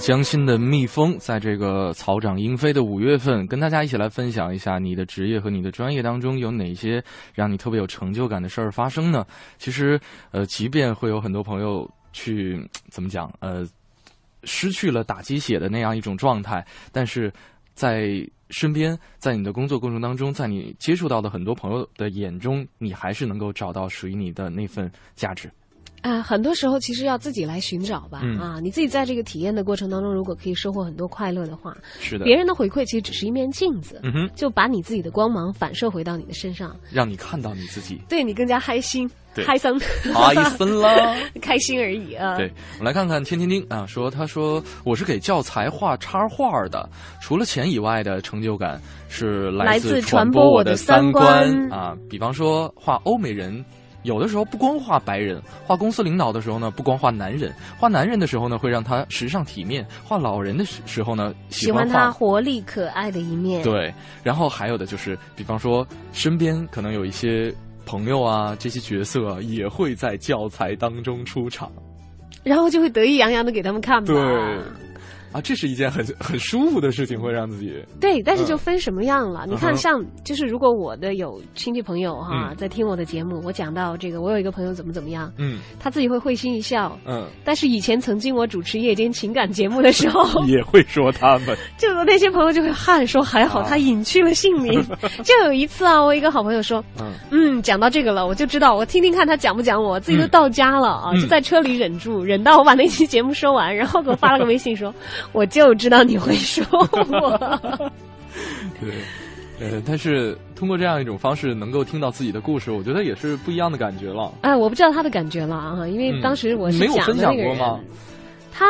江心的蜜蜂，在这个草长莺飞的五月份，跟大家一起来分享一下你的职业和你的专业当中有哪些让你特别有成就感的事儿发生呢？其实，呃，即便会有很多朋友去怎么讲，呃，失去了打鸡血的那样一种状态，但是在身边，在你的工作过程当中，在你接触到的很多朋友的眼中，你还是能够找到属于你的那份价值。啊，很多时候其实要自己来寻找吧。嗯啊，你自己在这个体验的过程当中，如果可以收获很多快乐的话，是的，别人的回馈其实只是一面镜子，嗯哼，就把你自己的光芒反射回到你的身上，让你看到你自己。对你更加开心。对嗨森，嗨森啦，开心而已啊。对，我们来看看天天丁啊，说他说我是给教材画插画的，除了钱以外的成就感是来自传播我的三观啊。比方说画欧美人。有的时候不光画白人，画公司领导的时候呢，不光画男人，画男人的时候呢，会让他时尚体面；画老人的时时候呢，喜欢他活力可爱的一面。对，然后还有的就是，比方说身边可能有一些朋友啊，这些角色啊也会在教材当中出场，然后就会得意洋洋的给他们看吧。对。啊，这是一件很很舒服的事情，会让自己对，但是就分什么样了。嗯、你看，像就是如果我的有亲戚朋友哈、嗯、在听我的节目，我讲到这个，我有一个朋友怎么怎么样，嗯，他自己会会心一笑，嗯。但是以前曾经我主持夜间情感节目的时候，也会说他们，就那些朋友就会汗说还好他隐去了姓名。啊、就有一次啊，我一个好朋友说，嗯。嗯，讲到这个了，我就知道我听听看他讲不讲我，自己都到家了啊，嗯、就在车里忍住，忍到我把那期节目说完，然后给我发了个微信说，我就知道。你会说我，对，呃，但是通过这样一种方式能够听到自己的故事，我觉得也是不一样的感觉了。哎，我不知道他的感觉了啊，因为当时我是没有分享过吗？他，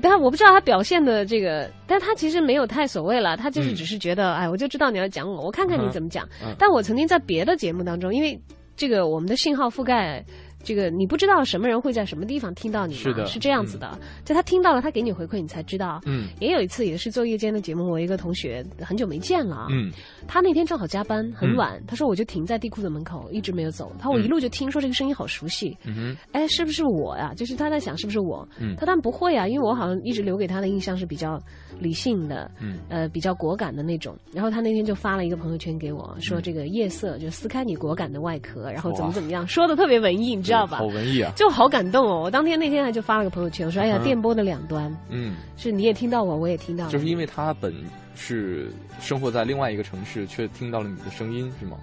但我不知道他表现的这个，但他其实没有太所谓了，他就是只是觉得，嗯、哎，我就知道你要讲我，我看看你怎么讲。嗯、但我曾经在别的节目当中，因为这个我们的信号覆盖。这个你不知道什么人会在什么地方听到你是的，是这样子的。嗯、就他听到了，他给你回馈，你才知道。嗯，也有一次也是做夜间的节目，我一个同学很久没见了。嗯，他那天正好加班，很晚，嗯、他说我就停在地库的门口，一直没有走。他我一路就听说这个声音好熟悉。嗯哼，哎，是不是我呀？就是他在想是不是我。嗯，他但不会啊，因为我好像一直留给他的印象是比较理性的，嗯，呃，比较果敢的那种。然后他那天就发了一个朋友圈给我，说这个夜色就撕开你果敢的外壳，然后怎么怎么样，说的特别文艺，你知道吧？好文艺啊！就好感动哦！我当天那天还就发了个朋友圈，我说：“哎呀，电波的两端，嗯，是你也听到我，我也听到。”就是因为他本是生活在另外一个城市，却听到了你的声音，是吗？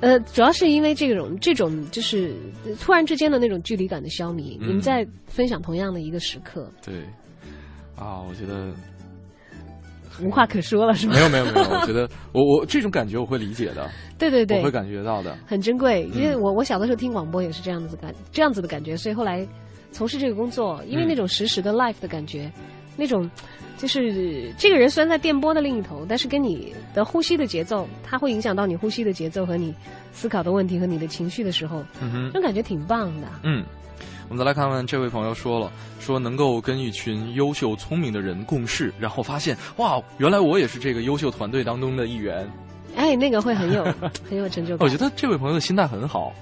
呃，主要是因为这种这种就是突然之间的那种距离感的消弭，嗯、你们在分享同样的一个时刻。对，啊，我觉得无话可说了，是吗？没有没有没有，我觉得我我这种感觉我会理解的。对对对，我会感觉到的，很珍贵。因为嗯我我小的时候听广播也是这样子感这样子的感觉，所以后来从事这个工作，因为嗯那种实时的 life 的感觉，那种就是这个人虽然在电波的另一头，但是跟你的呼吸的节奏，它会影响到你呼吸的节奏和你思考的问题和你的情绪的时候，嗯哼这种感觉挺棒的。嗯，我们再来看看这位朋友说了，说能够跟一群优秀聪明的人共事，然后发现哇，原来我也是这个优秀团队当中的一员。哎，那个会很有很有成就感。我觉得这位朋友的心态很好。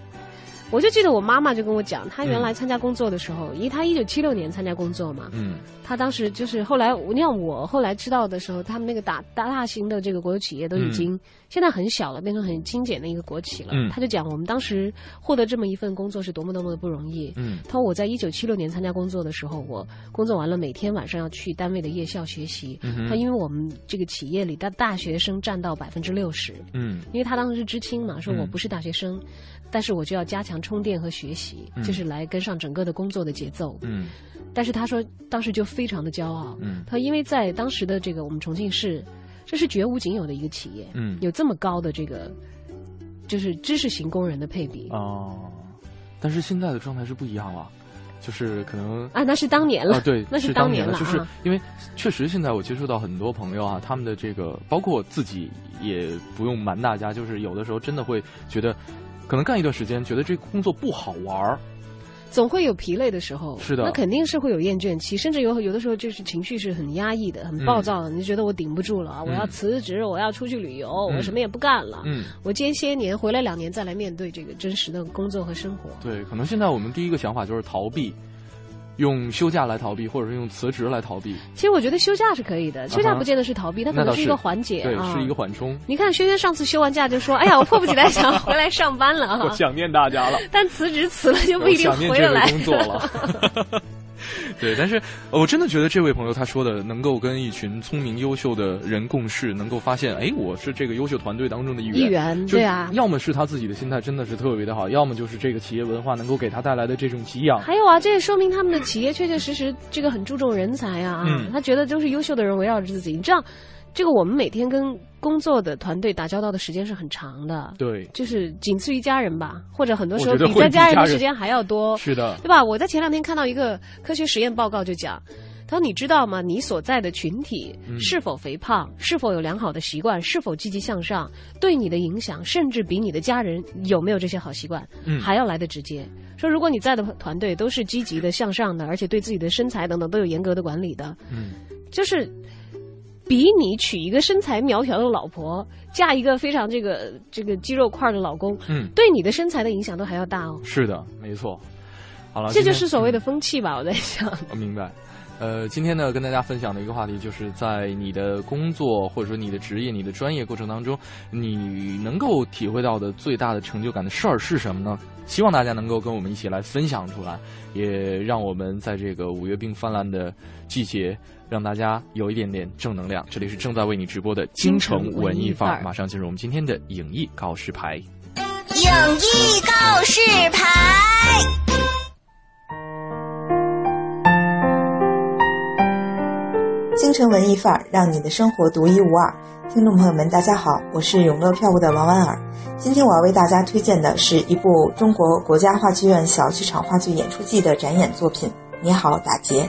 我就记得我妈妈就跟我讲，她原来参加工作的时候，因为她一九七六年参加工作嘛，嗯，她当时就是后来，你像我后来知道的时候，他们那个大大大型的这个国有企业都已经、嗯、现在很小了，变成很精简的一个国企了。嗯，他就讲我们当时获得这么一份工作是多么多么的不容易。嗯，他说我在一九七六年参加工作的时候，我工作完了每天晚上要去单位的夜校学习。嗯他因为我们这个企业里的大学生占到百分之六十。嗯，因为她当时是知青嘛，说我嗯不是大学生。但是我就要加强充电和学习，嗯、就是来跟上整个的工作的节奏。嗯，但是他说当时就非常的骄傲。嗯，他因为在当时的这个我们重庆市，这是绝无仅有的一个企业。嗯，有这么高的这个就是知识型工人的配比。哦，但是现在的状态是不一样了。就是可能啊，那是当年了，啊、对，那是当年了，年就是啊、因为确实现在我接触到很多朋友啊，他们的这个，包括我自己，也不用瞒大家，就是有的时候真的会觉得，可能干一段时间，觉得这个工作不好玩儿。总会有疲累的时候，是的，那肯定是会有厌倦期，甚至有有的时候就是情绪是很压抑的、很暴躁的，嗯、你就觉得我顶不住了，我要辞职，我要出去旅游，嗯、我什么也不干了。嗯，我间些年回来两年再来面对这个真实的工作和生活。对，可能现在我们第一个想法就是逃避。用休假来逃避，或者是用辞职来逃避。其实我觉得休假是可以的，休假不见得是逃避，它可能是一个缓解对，啊，是一个缓冲。你看轩轩上次休完假就说：“哎呀，我迫不及待想 回来上班了。”我想念大家了。但辞职辞了就不一定回得来工作了。对，但是我真的觉得这位朋友他说的，能够跟一群聪明优秀的人共事，能够发现，哎，我是这个优秀团队当中的一员。一员，对啊。要么是他自己的心态真的是特别的好，要么就是这个企业文化能够给他带来的这种给养。还有啊，这也说明他们的企业确确实实这个很注重人才啊。嗯。他觉得都是优秀的人围绕着自己，你知道。这个我们每天跟工作的团队打交道的时间是很长的，对，就是仅次于家人吧，或者很多时候比在家人的时间还要多，是的对吧？我在前两天看到一个科学实验报告，就讲。他说：“你知道吗？你所在的群体嗯是否肥胖，是否有良好的习惯，是否积极向上，对你的影响，甚至比你的家人有没有这些好习惯，嗯还要来得直接。说如果你在的团队都是积极的、向上的，而且对自己的身材等等都有严格的管理的，嗯，就是比你娶一个身材苗条的老婆，嫁一个非常这个这个肌肉块的老公，嗯对你的身材的影响都还要大哦。是的，没错。好了，这就是所谓的风气吧，我在想。我明白。呃，今天呢，跟大家分享的一个话题，就是在你的工作或者说你的职业、你的专业过程当中，你能够体会到的最大的成就感的事儿是什么呢？希望大家能够跟我们一起来分享出来，也让我们在这个五月病泛滥的季节，让大家有一点点正能量。这里是正在为你直播的京城文艺范儿，马上进入我们今天的影艺告示牌。影艺告示牌。京城文艺范儿，让你的生活独一无二。听众朋友们，大家好，我是永乐票务的王婉儿。今天我要为大家推荐的是一部中国国家话剧院小剧场话剧演出季的展演作品《你好，打劫》。《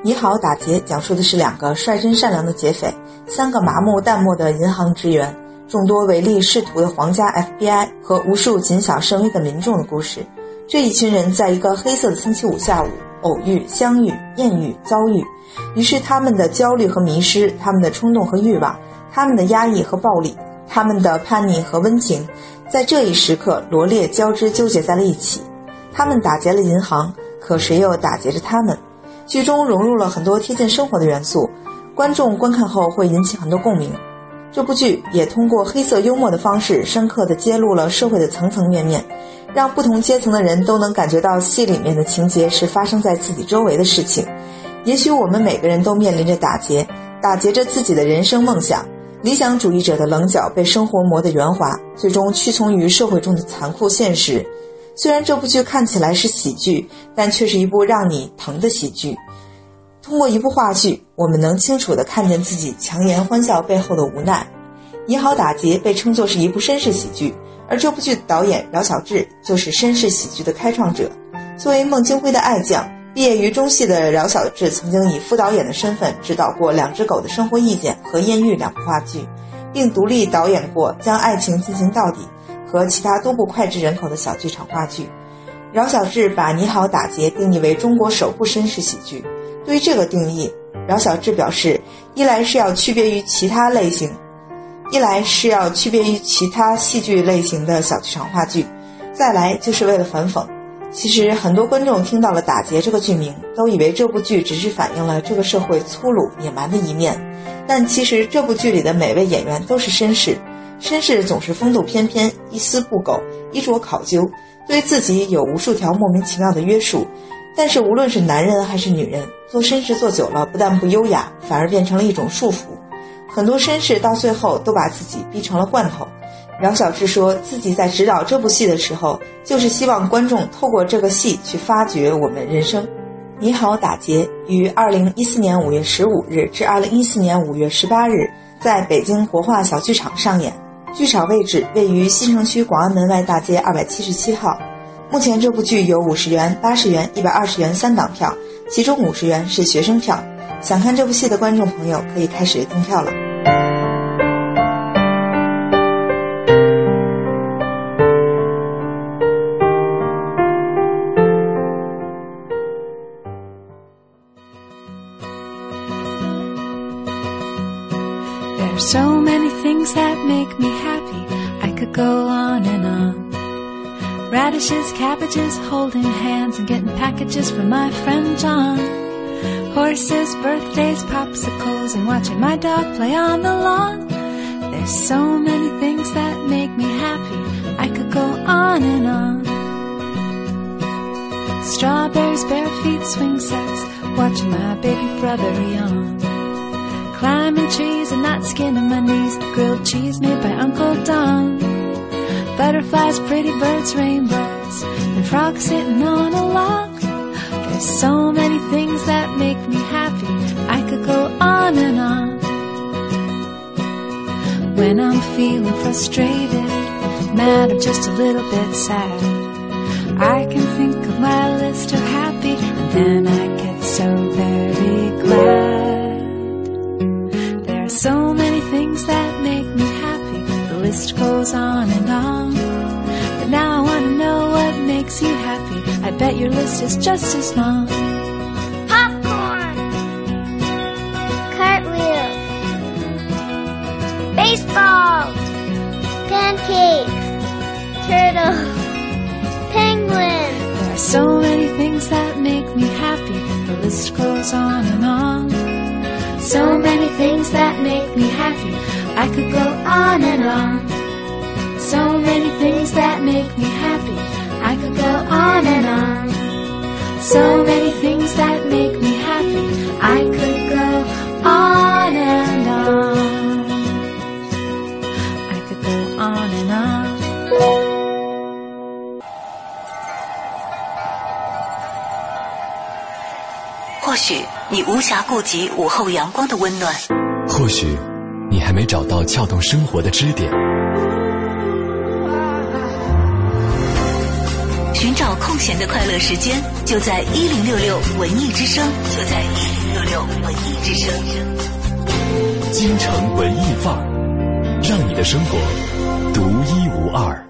你好，打劫》讲述的是两个率真善良的劫匪，三个麻木淡漠的银行职员，众多唯利是图的皇家 FBI 和无数谨小慎微的民众的故事。这一群人在一个黑色的星期五下午偶遇、相遇、艳遇、遭遇。于是，他们的焦虑和迷失，他们的冲动和欲望，他们的压抑和暴力，他们的叛逆和温情，在这一时刻罗列交织纠结在了一起。他们打劫了银行，可谁又打劫着他们？剧中融入了很多贴近生活的元素，观众观看后会引起很多共鸣。这部剧也通过黑色幽默的方式，深刻地揭露了社会的层层面面，让不同阶层的人都能感觉到戏里面的情节是发生在自己周围的事情。也许我们每个人都面临着打劫，打劫着自己的人生梦想。理想主义者的棱角被生活磨得圆滑，最终屈从于社会中的残酷现实。虽然这部剧看起来是喜剧，但却是一部让你疼的喜剧。通过一部话剧，我们能清楚地看见自己强颜欢笑背后的无奈。《你好，打劫》被称作是一部绅士喜剧，而这部剧的导演饶晓志就是绅士喜剧的开创者。作为孟京辉的爱将，毕业于中戏的饶晓志曾经以副导演的身份指导过《两只狗的生活意见》和《艳遇》两部话剧，并独立导演过《将爱情进行到底》和其他多部脍炙人口的小剧场话剧。饶晓志把《你好，打劫》定义为中国首部绅士喜剧。对于这个定义，饶晓志表示，一来是要区别于其他类型，一来是要区别于其他戏剧类型的小剧场话剧，再来就是为了反讽。其实很多观众听到了“打劫”这个剧名，都以为这部剧只是反映了这个社会粗鲁野蛮的一面，但其实这部剧里的每位演员都是绅士，绅士总是风度翩翩，一丝不苟，衣着考究，对自己有无数条莫名其妙的约束。但是无论是男人还是女人，做绅士做久了，不但不优雅，反而变成了一种束缚。很多绅士到最后都把自己逼成了罐头。饶晓志说自己在指导这部戏的时候，就是希望观众透过这个戏去发掘我们人生。你好，打劫于二零一四年五月十五日至二零一四年五月十八日在北京国画小剧场上演，剧场位置位于西城区广安门外大街二百七十七号。目前这部剧有五十元、八十元、一百二十元三档票，其中五十元是学生票。想看这部戏的观众朋友可以开始订票了。 There are so many things that make me happy. I could go on and on. Radishes, cabbages, holding hands and getting packages from my friend John. Horses, birthdays, popsicles, and watching my dog play on the lawn. There's so many things that make me happy. I could go on and on. Strawberries, bare feet, swing sets, watching my baby brother yawn. Climbing trees and not skinning my knees, grilled cheese made by Uncle Don. Butterflies, pretty birds, rainbows, and frogs sitting on a log. There's so many things that make me happy. I could go on and on. when I'm feeling frustrated, mad or just a little bit sad. I can think of my list of happy, and then I get so very glad. There are so many things that make me happy. The list goes on on. Bet your list is just as long. Popcorn. Cartwheels. Baseball. Pancakes. Turtles. Penguins. There are so many things that make me happy. The list goes on and on. So many things that make me happy. I could go on and on. So many things that make me happy. I could go on and on. So many things that make me happy. I could go on and on. I could go on and on. 或许你无暇顾及午后阳光的温暖，或许你还没找到撬动生活的支点，寻找空闲的快乐时间，就在一零六六文艺之声，就在一零六六文艺之声。京城文艺范儿，让你的生活独一无二。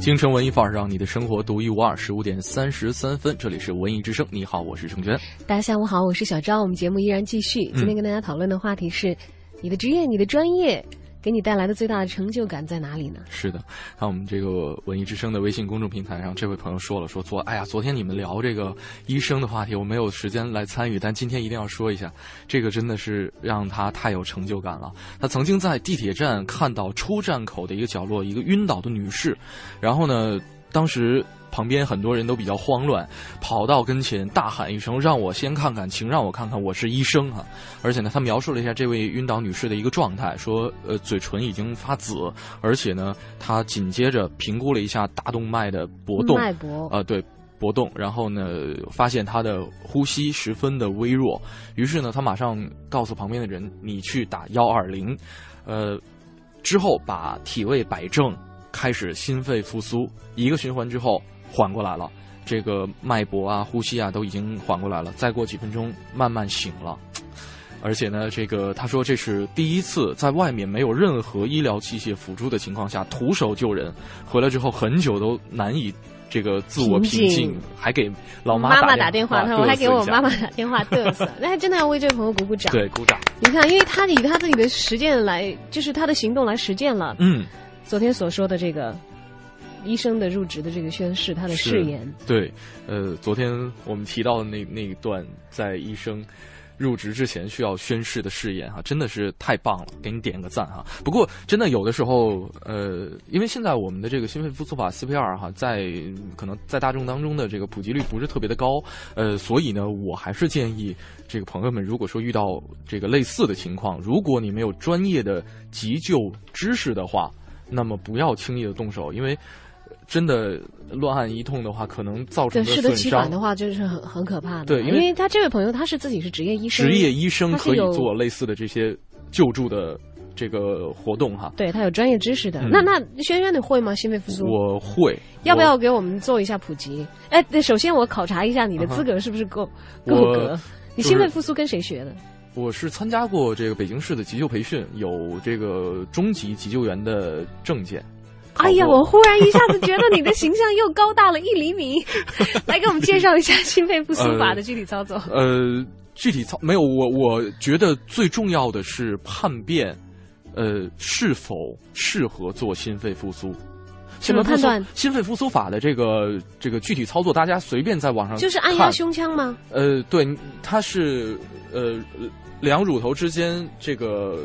京城文艺范儿，让你的生活独一无二。十五点三十三分，这里是文艺之声。你好，我是程娟。大家下午好，我是小昭。我们节目依然继续，今天跟大家讨论的话题是：你的职业、你的专业给你带来的最大的成就感在哪里呢？是的，看我们这个文艺之声的微信公众平台上，这位朋友说了，说昨哎呀，昨天你们聊这个医生的话题，我没有时间来参与，但今天一定要说一下，这个真的是让他太有成就感了。他曾经在地铁站看到出站口的一个角落，一个晕倒的女士，然后呢，当时。旁边很多人都比较慌乱，跑到跟前大喊一声：“让我先看看，请让我看看，我是医生啊！”而且呢，他描述了一下这位晕倒女士的一个状态，说：“呃，嘴唇已经发紫，而且呢，他紧接着评估了一下大动脉的搏动，脉搏啊、呃，对。”搏动，然后呢，发现他的呼吸十分的微弱，于是呢，他马上告诉旁边的人：“你去打幺二零。”呃，之后把体位摆正，开始心肺复苏，一个循环之后。缓过来了，这个脉搏啊、呼吸啊都已经缓过来了。再过几分钟，慢慢醒了。而且呢，这个他说这是第一次在外面没有任何医疗器械辅助的情况下徒手救人，回来之后很久都难以这个自我平静，还给老妈妈打电话，他说还给我妈妈打电话嘚瑟，那还真的要为这位朋友鼓鼓掌。对，鼓掌。你看，因为他以他自己的实践来，就是他的行动来实践了。嗯，昨天所说的这个。医生的入职的这个宣誓，他的誓言。对，呃，昨天我们提到的那那一段，在医生入职之前需要宣誓的誓言哈，真的是太棒了，给你点个赞哈。不过，真的有的时候，呃，因为现在我们的这个心肺复苏法 CPR 哈，在可能在大众当中的这个普及率不是特别的高，呃，所以呢，我还是建议这个朋友们，如果说遇到这个类似的情况，如果你没有专业的急救知识的话，那么不要轻易的动手，因为。真的乱按一通的话，可能造成的适得其反的话，就是很很可怕的。对，因为他这位朋友他是自己是职业医生，职业医生可以做类似的这些救助的这个活动哈。对他有专业知识的。那那轩轩你会吗？心肺复苏？我会。要不要给我们做一下普及？哎，首先我考察一下你的资格是不是够够格？你心肺复苏跟谁学的？我是参加过这个北京市的急救培训，有这个中级急救员的证件。哎呀，我忽然一下子觉得你的形象又高大了一厘米，来给我们介绍一下心肺复苏法的具体操作。呃，具体操没有我，我觉得最重要的是判辨，呃，是否适合做心肺复苏。怎么判断心肺复苏法的这个这个具体操作？大家随便在网上就是按压胸腔吗？呃，对，它是呃两乳头之间这个。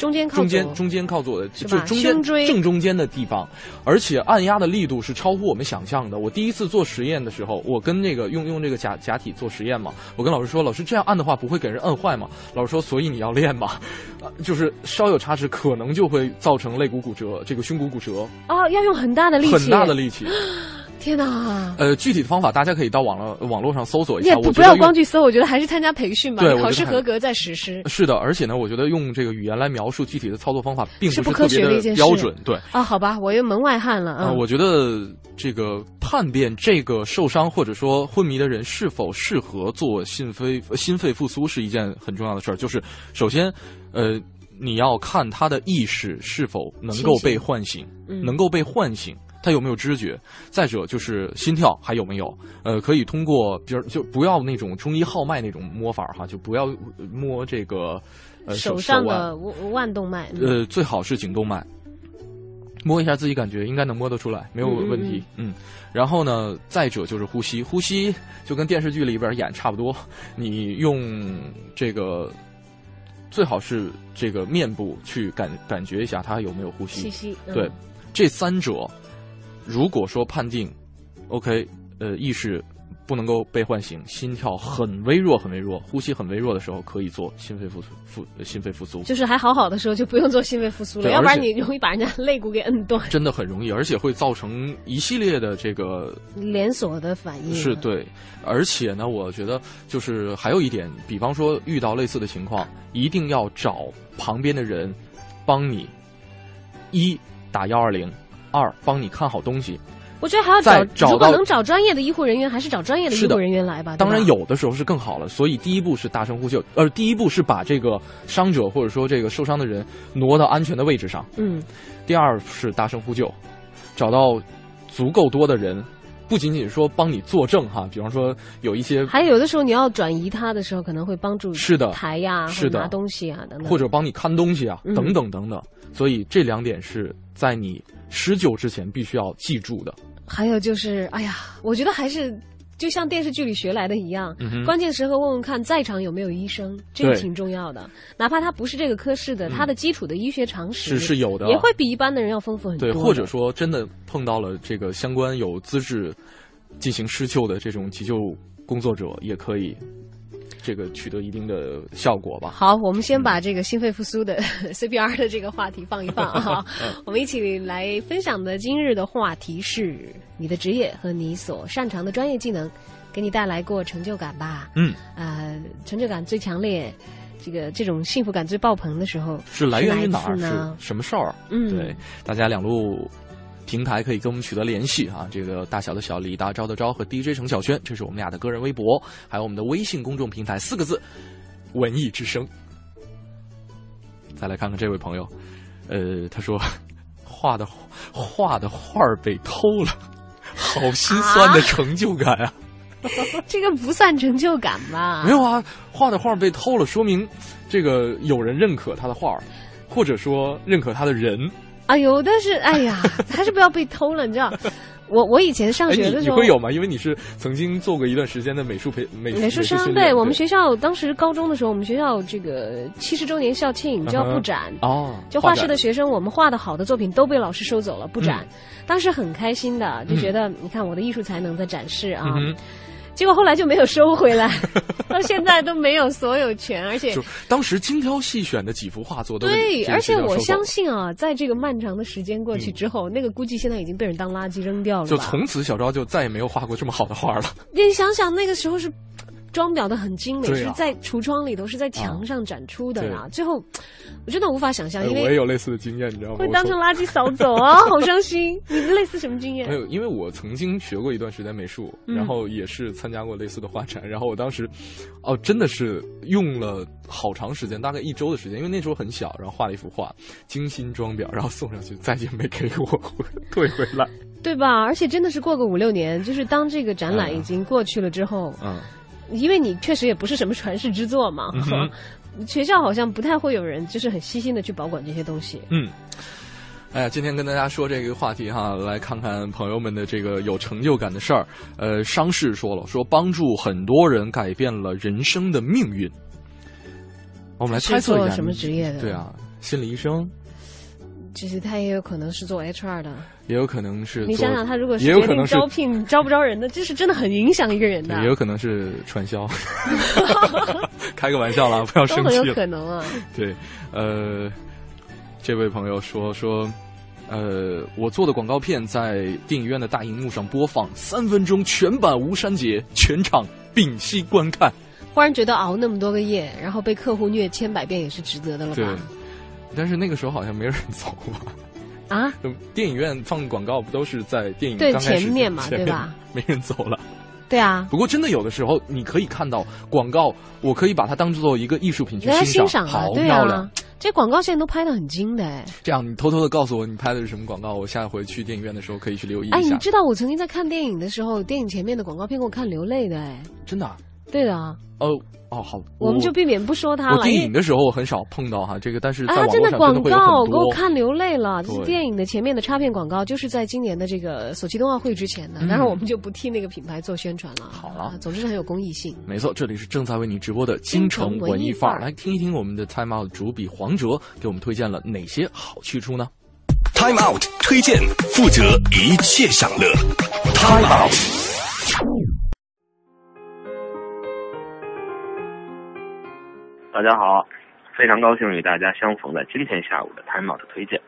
中间靠中间中间靠左的，就中间正中间的地方，而且按压的力度是超乎我们想象的。我第一次做实验的时候，我跟那个用用这个假假体做实验嘛，我跟老师说，老师这样按的话不会给人摁坏吗？老师说，所以你要练嘛，就是稍有差池可能就会造成肋骨骨折，这个胸骨骨折。哦，要用很大的力气，很大的力气。天哪！呃，具体的方法大家可以到网络网络上搜索一下。不不要光去搜，我觉得还是参加培训吧，对考试合格再实施。是的，而且呢，我觉得用这个语言来描述具体的操作方法，并是不是特别科学的一件事标准。对，啊，好吧，我又门外汉了啊、啊。我觉得这个判别这个受伤或者说昏迷的人是否适合做心肺心肺复苏是一件很重要的事儿。就是首先，呃，你要看他的意识是否能够被唤醒，嗯能够被唤醒。他有没有知觉？再者就是心跳还有没有？呃，可以通过，比如就不要那种中医号脉那种摸法哈，就不要摸这个呃手上的腕腕动脉，嗯呃，最好是颈动脉，摸一下自己感觉应该能摸得出来，没有问题。嗯然后呢，再者就是呼吸，呼吸就跟电视剧里边演差不多，你用这个最好是这个面部去感感觉一下他有没有呼吸。吸吸嗯对，这三者如果说判定 OK，呃，意识。不能够被唤醒，心跳很微弱，很微弱，呼吸很微弱的时候，可以做心肺复苏复呃心肺复苏。就是还好好的时候就不用做心肺复苏了，要不然你容易把人家肋骨给摁断，真的很容易，而且会造成一系列的这个连锁的反应。是对，而且呢，我觉得就是还有一点，比方说遇到类似的情况，一定要找旁边的人帮你，一打幺二零，二帮你看好东西。我觉得还要找，如果能找专业的医护人员，还是找专业的医护人员来吧。对当然，有的时候是更好了，所以第一步是大声呼救，呃，第一步是把这个伤者或者说这个受伤的人挪到安全的位置上。嗯，第二是大声呼救，找到足够多的人，不仅仅说帮你作证哈，比方说有一些还有的时候你要转移他的时候，可能会帮助是的抬呀，是的拿东西啊等等，或者帮你看东西啊，嗯等等等等。所以这两点是在你施救之前必须要记住的。还有就是，哎呀，我觉得还是就像电视剧里学来的一样，嗯关键时候问问看在场有没有医生，这个挺重要的。哪怕他不是这个科室的，他的基础的医学常识是是有的。也会比一般的人要丰富很多。对，或者说真的碰到了这个相关有资质进行施救的这种急救工作者，也可以这个取得一定的效果吧。好，我们先把这个心肺复苏的 CPR 的这个话题放一放啊。我们一起来分享的今日的话题是你的职业和你所擅长的专业技能，给你带来过成就感吧？嗯，呃，成就感最强烈，这个这种幸福感最爆棚的时候是来源于哪儿？什么事儿？嗯对，大家两路平台可以跟我们取得联系啊。这个大小的小李大招的招和 DJ 程小轩，这是我们俩的个人微博，还有我们的微信公众平台，四个字：文艺之声。再来看看这位朋友，呃，他说画的画的画儿被偷了，好心酸的成就感啊！这个不算成就感吧？没有啊，画的画被偷了，说明这个有人认可他的画儿，或者说认可他的人。啊，有的是，哎呀，还是不要被偷了，你知道。我我以前上学的时候，你会有吗？因为你是曾经做过一段时间的美术培美美术训生，对我们学校当时高中的时候，我们学校这个七十周年校庆就要布展。嗯哦就画室的学生，我们画的好的作品都被老师收走了布展，嗯。当时很开心的，就觉得、你看我的艺术才能在展示啊。结果后来就没有收回来，到现在都没有所有权，而且就当时精挑细选的几幅画作都对，而且我相信啊，在这个漫长的时间过去之后，那个估计现在已经被人当垃圾扔掉了。就从此小昭就再也没有画过这么好的画了。你想想，那个时候是装裱的很精美，对啊是在橱窗里头，是在墙上展出的啊。最后，我真的无法想象，哎因为我也有类似的经验，你知道吗？会当成垃圾扫走啊，好伤心。你类似什么经验没？有，因为我曾经学过一段时间美术，嗯然后也是参加过类似的画展，然后我当时，哦，真的是用了好长时间，大概一周的时间，因为那时候很小，然后画了一幅画，精心装裱，然后送上去，再也没给我 退回来。对吧？而且真的是过个五六年，就是当这个展览已经过去了之后，嗯，因为你确实也不是什么传世之作嘛，嗯 学校好像不太会有人就是很细心的去保管这些东西。嗯，哎呀，今天跟大家说这个话题哈，来看看朋友们的这个有成就感的事儿。呃，商事说了，说帮助很多人改变了人生的命运。我们来猜测一下，什么职业的对啊，心理医生，其实他也有可能是做 HR 的。也有可能是你想想，他如果是招聘招不招人的，这是真的很影响一个人的，也。有可能是传销，开个玩笑啦，不要都很有生气了。可能啊。对，呃，这位朋友说说，呃，我做的广告片在电影院的大荧幕上播放，三分钟全版无删节，全场屏息观看。忽然觉得熬那么多个夜，然后被客户虐千百遍也是值得的了对吧？，但是那个时候好像没人走吧？啊，就电影院放广告不都是在电影对前面嘛对吧？没人走了。对啊，不过真的有的时候，你可以看到广告，我可以把它当做一个艺术品去欣欣赏啊好，对漂亮啊。，这广告现在都拍的很精的哎。这样，你偷偷的告诉我你拍的是什么广告，我下回去电影院的时候可以去留意哎，一下。哎你知道我曾经在看电影的时候，电影前面的广告片给我看流泪的哎。真的啊？对的啊，哦哦，好，我们就避免不说他了。我电影的时候我很少碰到哈这个，但是在啊，真的广告给。我看流泪了。这是电影的前面的插片广告，就是在今年的这个索契冬奥会之前的。然，我们就不替那个品牌做宣传了。好了，总之是很有公益性。没错，这里是正在为你直播的京城文艺范儿，京城文艺范儿来听一听我们的 Time Out 主笔黄哲给我们推荐了哪些好去处呢？Time Out 推荐，负责一切享乐。Time Out。大家好，非常高兴与大家相逢在今天下午的 Time Out 推荐。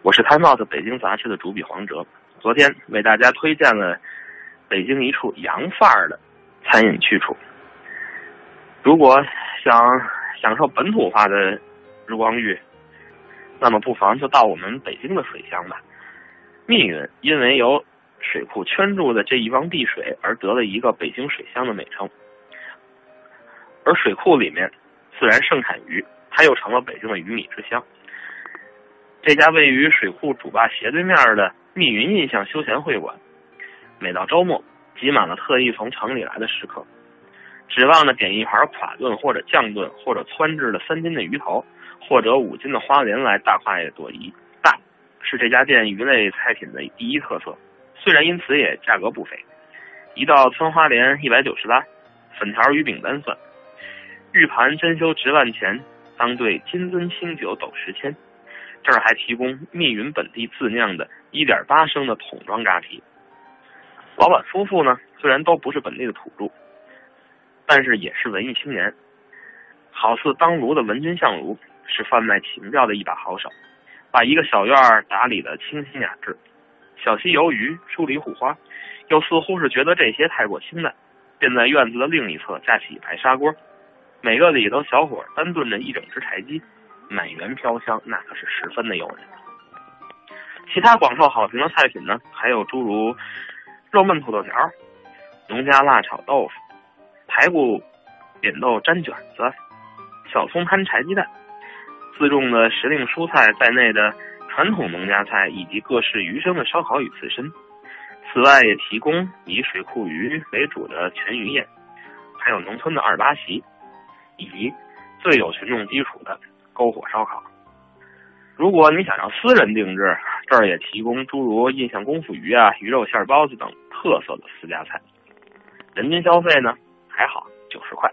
我是 Time Out 北京杂志的主笔黄哲，昨天为大家推荐了北京一处洋范儿的餐饮去处。如果想享受本土化的日光浴，那么不妨就到我们北京的水乡吧。密云因为由水库圈住的这一汪碧水而得了一个北京水乡的美称。而水库里面自然盛产鱼，它又成了北京的鱼米之乡。这家位于水库主坝斜对面的密云印象休闲会馆，每到周末挤满了特意从城里来的食客，指望着点一盘垮炖或者酱炖或者汆制的三斤的鱼头，或者五斤的花鲢来大快朵颐。大是这家店鱼类菜品的第一特色，虽然因此也价格不菲，一道汆花鲢一百九十八，粉条鱼饼单算。玉盘珍馐值万钱，当对金樽清酒斗十千。这儿还提供密云本地自酿的1.8升的桶装扎啤。老板夫妇呢，虽然都不是本地的土著，但是也是文艺青年。好似当炉的文君相如，是贩卖情调的一把好手，把一个小院儿打理的清新雅致。小溪游鱼，树里虎花，又似乎是觉得这些太过清淡，便在院子的另一侧架起一排砂锅。每个里头小伙单炖着一整只柴鸡，满园飘香，那可是十分的诱人。其他广受好评的菜品呢，还有诸如肉焖土豆条、农家辣炒豆腐、排骨扁豆粘卷子、小葱摊柴鸡蛋、自种的时令蔬菜在内的传统农家菜，以及各式鱼生的烧烤与刺身。此外，也提供以水库鱼为主的全鱼宴，还有农村的二八席。以及最有群众基础的篝火烧烤。如果你想要私人定制，这儿也提供诸如印象功夫鱼啊、鱼肉馅包子等特色的私家菜。人均消费呢还好，九十块。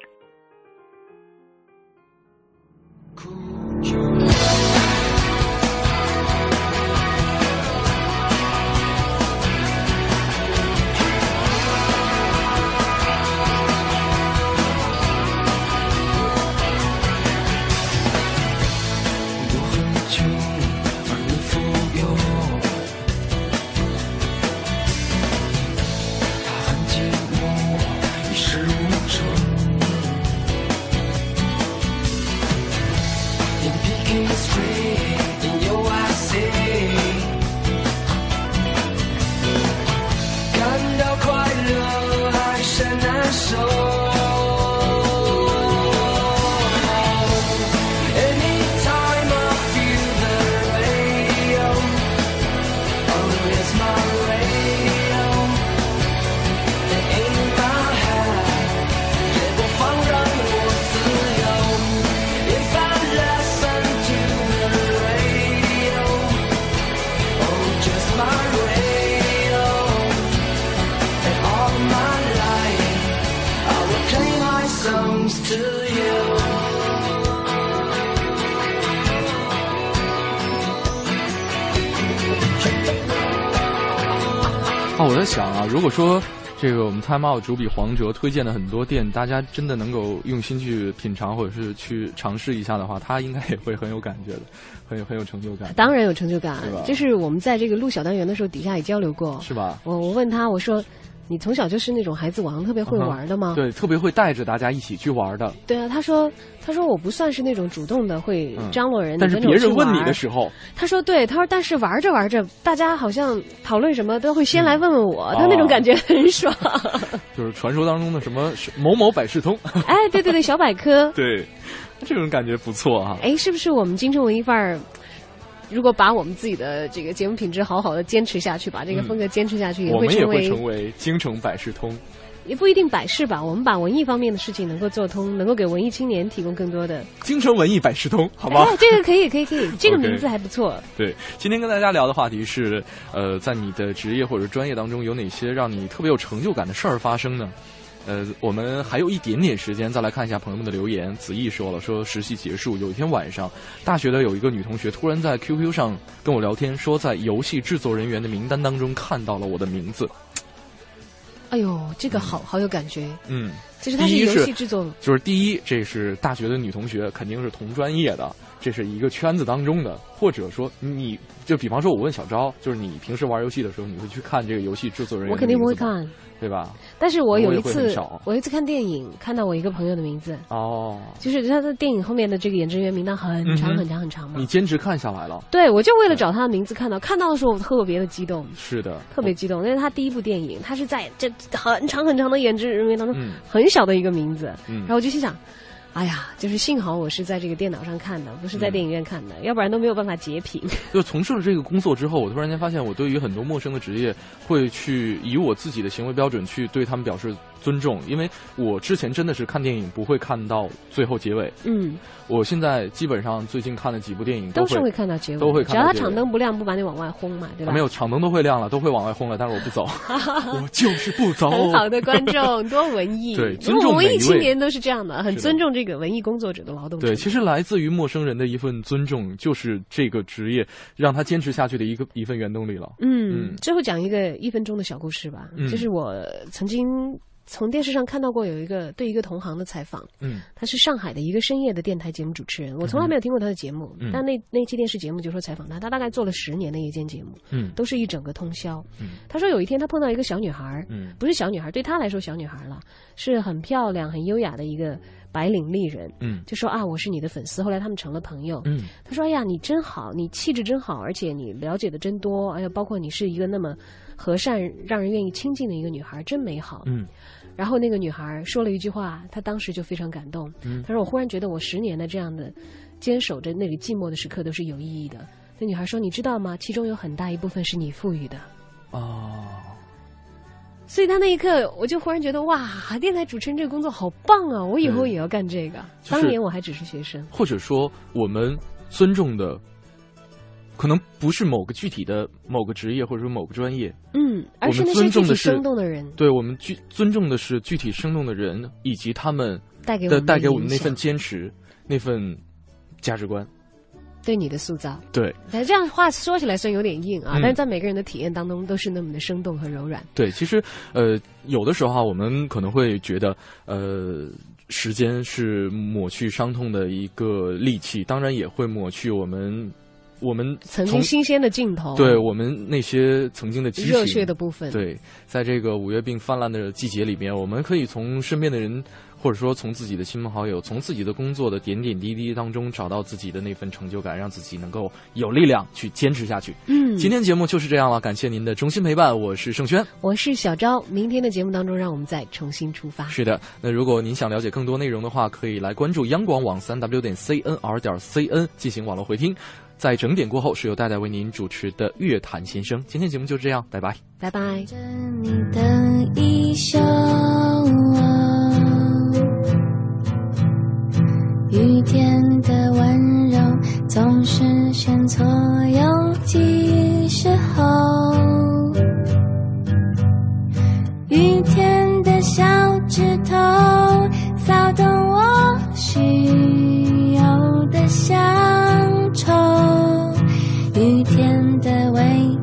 我在想啊，如果说这个我们 Time Out 主笔黄哲推荐的很多店，大家真的能够用心去品尝或者是去尝试一下的话，他应该也会很有感觉的，很有很有成就感。当然有成就感是，就是我们在这个录小单元的时候，底下也交流过。是吧？我我问他，我说你从小就是那种孩子王，特别会玩的吗？对，特别会带着大家一起去玩的。对啊，他说他说我不算是那种主动的会嗯张罗人，但是别人问你的时候，他说对，他说但是玩着玩着，大家好像讨论什么都会先来问问我，哦他那种感觉很爽。就是传说当中的什么某某百事通。哎，对对对，小百科，对，这种感觉不错啊、哎，是不是我们京城文艺范儿？如果把我们自己的这个节目品质好好的坚持下去，把这个风格坚持下去，也我们也会成为京城百事通。也不一定百事吧。我们把文艺方面的事情能够做通，能够给文艺青年提供更多的。京城文艺百事通，好吗？哎，这个可以，可以，可以，这个名字还不错。对，今天跟大家聊的话题是，呃，在你的职业或者专业当中，有哪些让你特别有成就感的事儿发生呢？呃，我们还有一点点时间，再来看一下朋友们的留言。子毅说了，说实习结束，有一天晚上，大学的有一个女同学突然在 QQ 上跟我聊天，说在游戏制作人员的名单当中看到了我的名字。哎呦，这个好好有感觉。嗯，就是它是游戏制作，就是第一，这是大学的女同学，肯定是同专业的，这是一个圈子当中的，或者说你就比方说，我问小昭，就是你平时玩游戏的时候，你会去看这个游戏制作人员？我肯定不会，看。对吧？但是我有一次少，我有一次看电影，看到我一个朋友的名字，哦，就是他的电影后面的这个演职员名单很长很长很长嘛。你坚持看下来了，对，我就为了找他的名字看到，看到的时候我特别的激动，是的，特别激动，因为他第一部电影，他是在这很长很长的演职人员当中，嗯很小的一个名字，嗯然后我就心想。哎呀，就是幸好我是在这个电脑上看的，不是嗯在电影院看的，要不然都没有办法截屏。就从事了这个工作之后，我突然间发现，我对于很多陌生的职业，会去以我自己的行为标准去对他们表示尊重，因为我之前真的是看电影不会看到最后结尾，嗯，我现在基本上最近看的几部电影会都是会看到结尾，都会看只要他场灯不亮，不把你往外轰嘛，对吧？没有场灯都会亮了，都会往外轰了，但是我不走，我就是不走。很好的观众，多文艺。对尊重文艺青年都是这样的，很尊重这个文艺工作者的劳动对，其实来自于陌生人的一份尊重，就是这个职业让他坚持下去的一个一份原动力了。嗯，最后讲一个一分钟的小故事吧，嗯。就是我曾经从电视上看到过有一个对一个同行的采访，嗯他是上海的一个深夜的电台节目主持人，我从来没有听过他的节目，嗯但那那期电视节目就说采访他，他大概做了十年的夜间节目，嗯都是一整个通宵。嗯他说有一天他碰到一个小女孩，嗯不是小女孩，对他来说小女孩了，是很漂亮、很优雅的一个白领丽人，嗯就说啊我是你的粉丝，后来他们成了朋友。嗯他说：“哎呀，你真好，你气质真好，而且你了解的真多，哎呀，包括你是一个那么和善、让人愿意亲近的一个女孩，真美好。”嗯。然后那个女孩说了一句话，她当时就非常感动。嗯她说：“我忽然觉得我十年的这样的坚守着那个寂寞的时刻都是有意义的。”那女孩说：“你知道吗？其中有很大一部分是你赋予的。”哦，所以她那一刻，我就忽然觉得哇，电台主持人这个工作好棒啊！我以后也要干这个。就是当年我还只是学生。或者说我们尊重的，可能不是某个具体的某个职业或者说某个专业，嗯，而是那些具体尊重的是生动的人。对我们具尊重的是具体生动的人以及他们带给我们的带给我们那份坚持，那份价值观。对你的塑造。对但这样话说起来虽然有点硬啊，嗯但是在每个人的体验当中都是那么的生动和柔软。对，其实呃，有的时候啊，我们可能会觉得呃。时间是抹去伤痛的一个利器，当然也会抹去我们我们曾经新鲜的镜头，对我们那些曾经的激情、热血的部分对，在这个五月病泛滥的季节里面，我们可以从身边的人，或者说从自己的亲朋好友，从自己的工作的点点滴滴当中找到自己的那份成就感，让自己能够有力量去坚持下去。嗯今天节目就是这样了，感谢您的衷心陪伴，我是盛轩。我是小昭，明天的节目当中，让我们再重新出发。是的，那如果您想了解更多内容的话，可以来关注央广网三 w 点 cnr 点 cn 进行网络回听。在整点过后，是由戴戴为您主持的《乐坛先生》。今天节目就这样，拜拜。拜拜。你的一笑啊，雨天的温柔总是选错有几时候，雨天的小指头骚动我虚有的乡愁，雨天的尾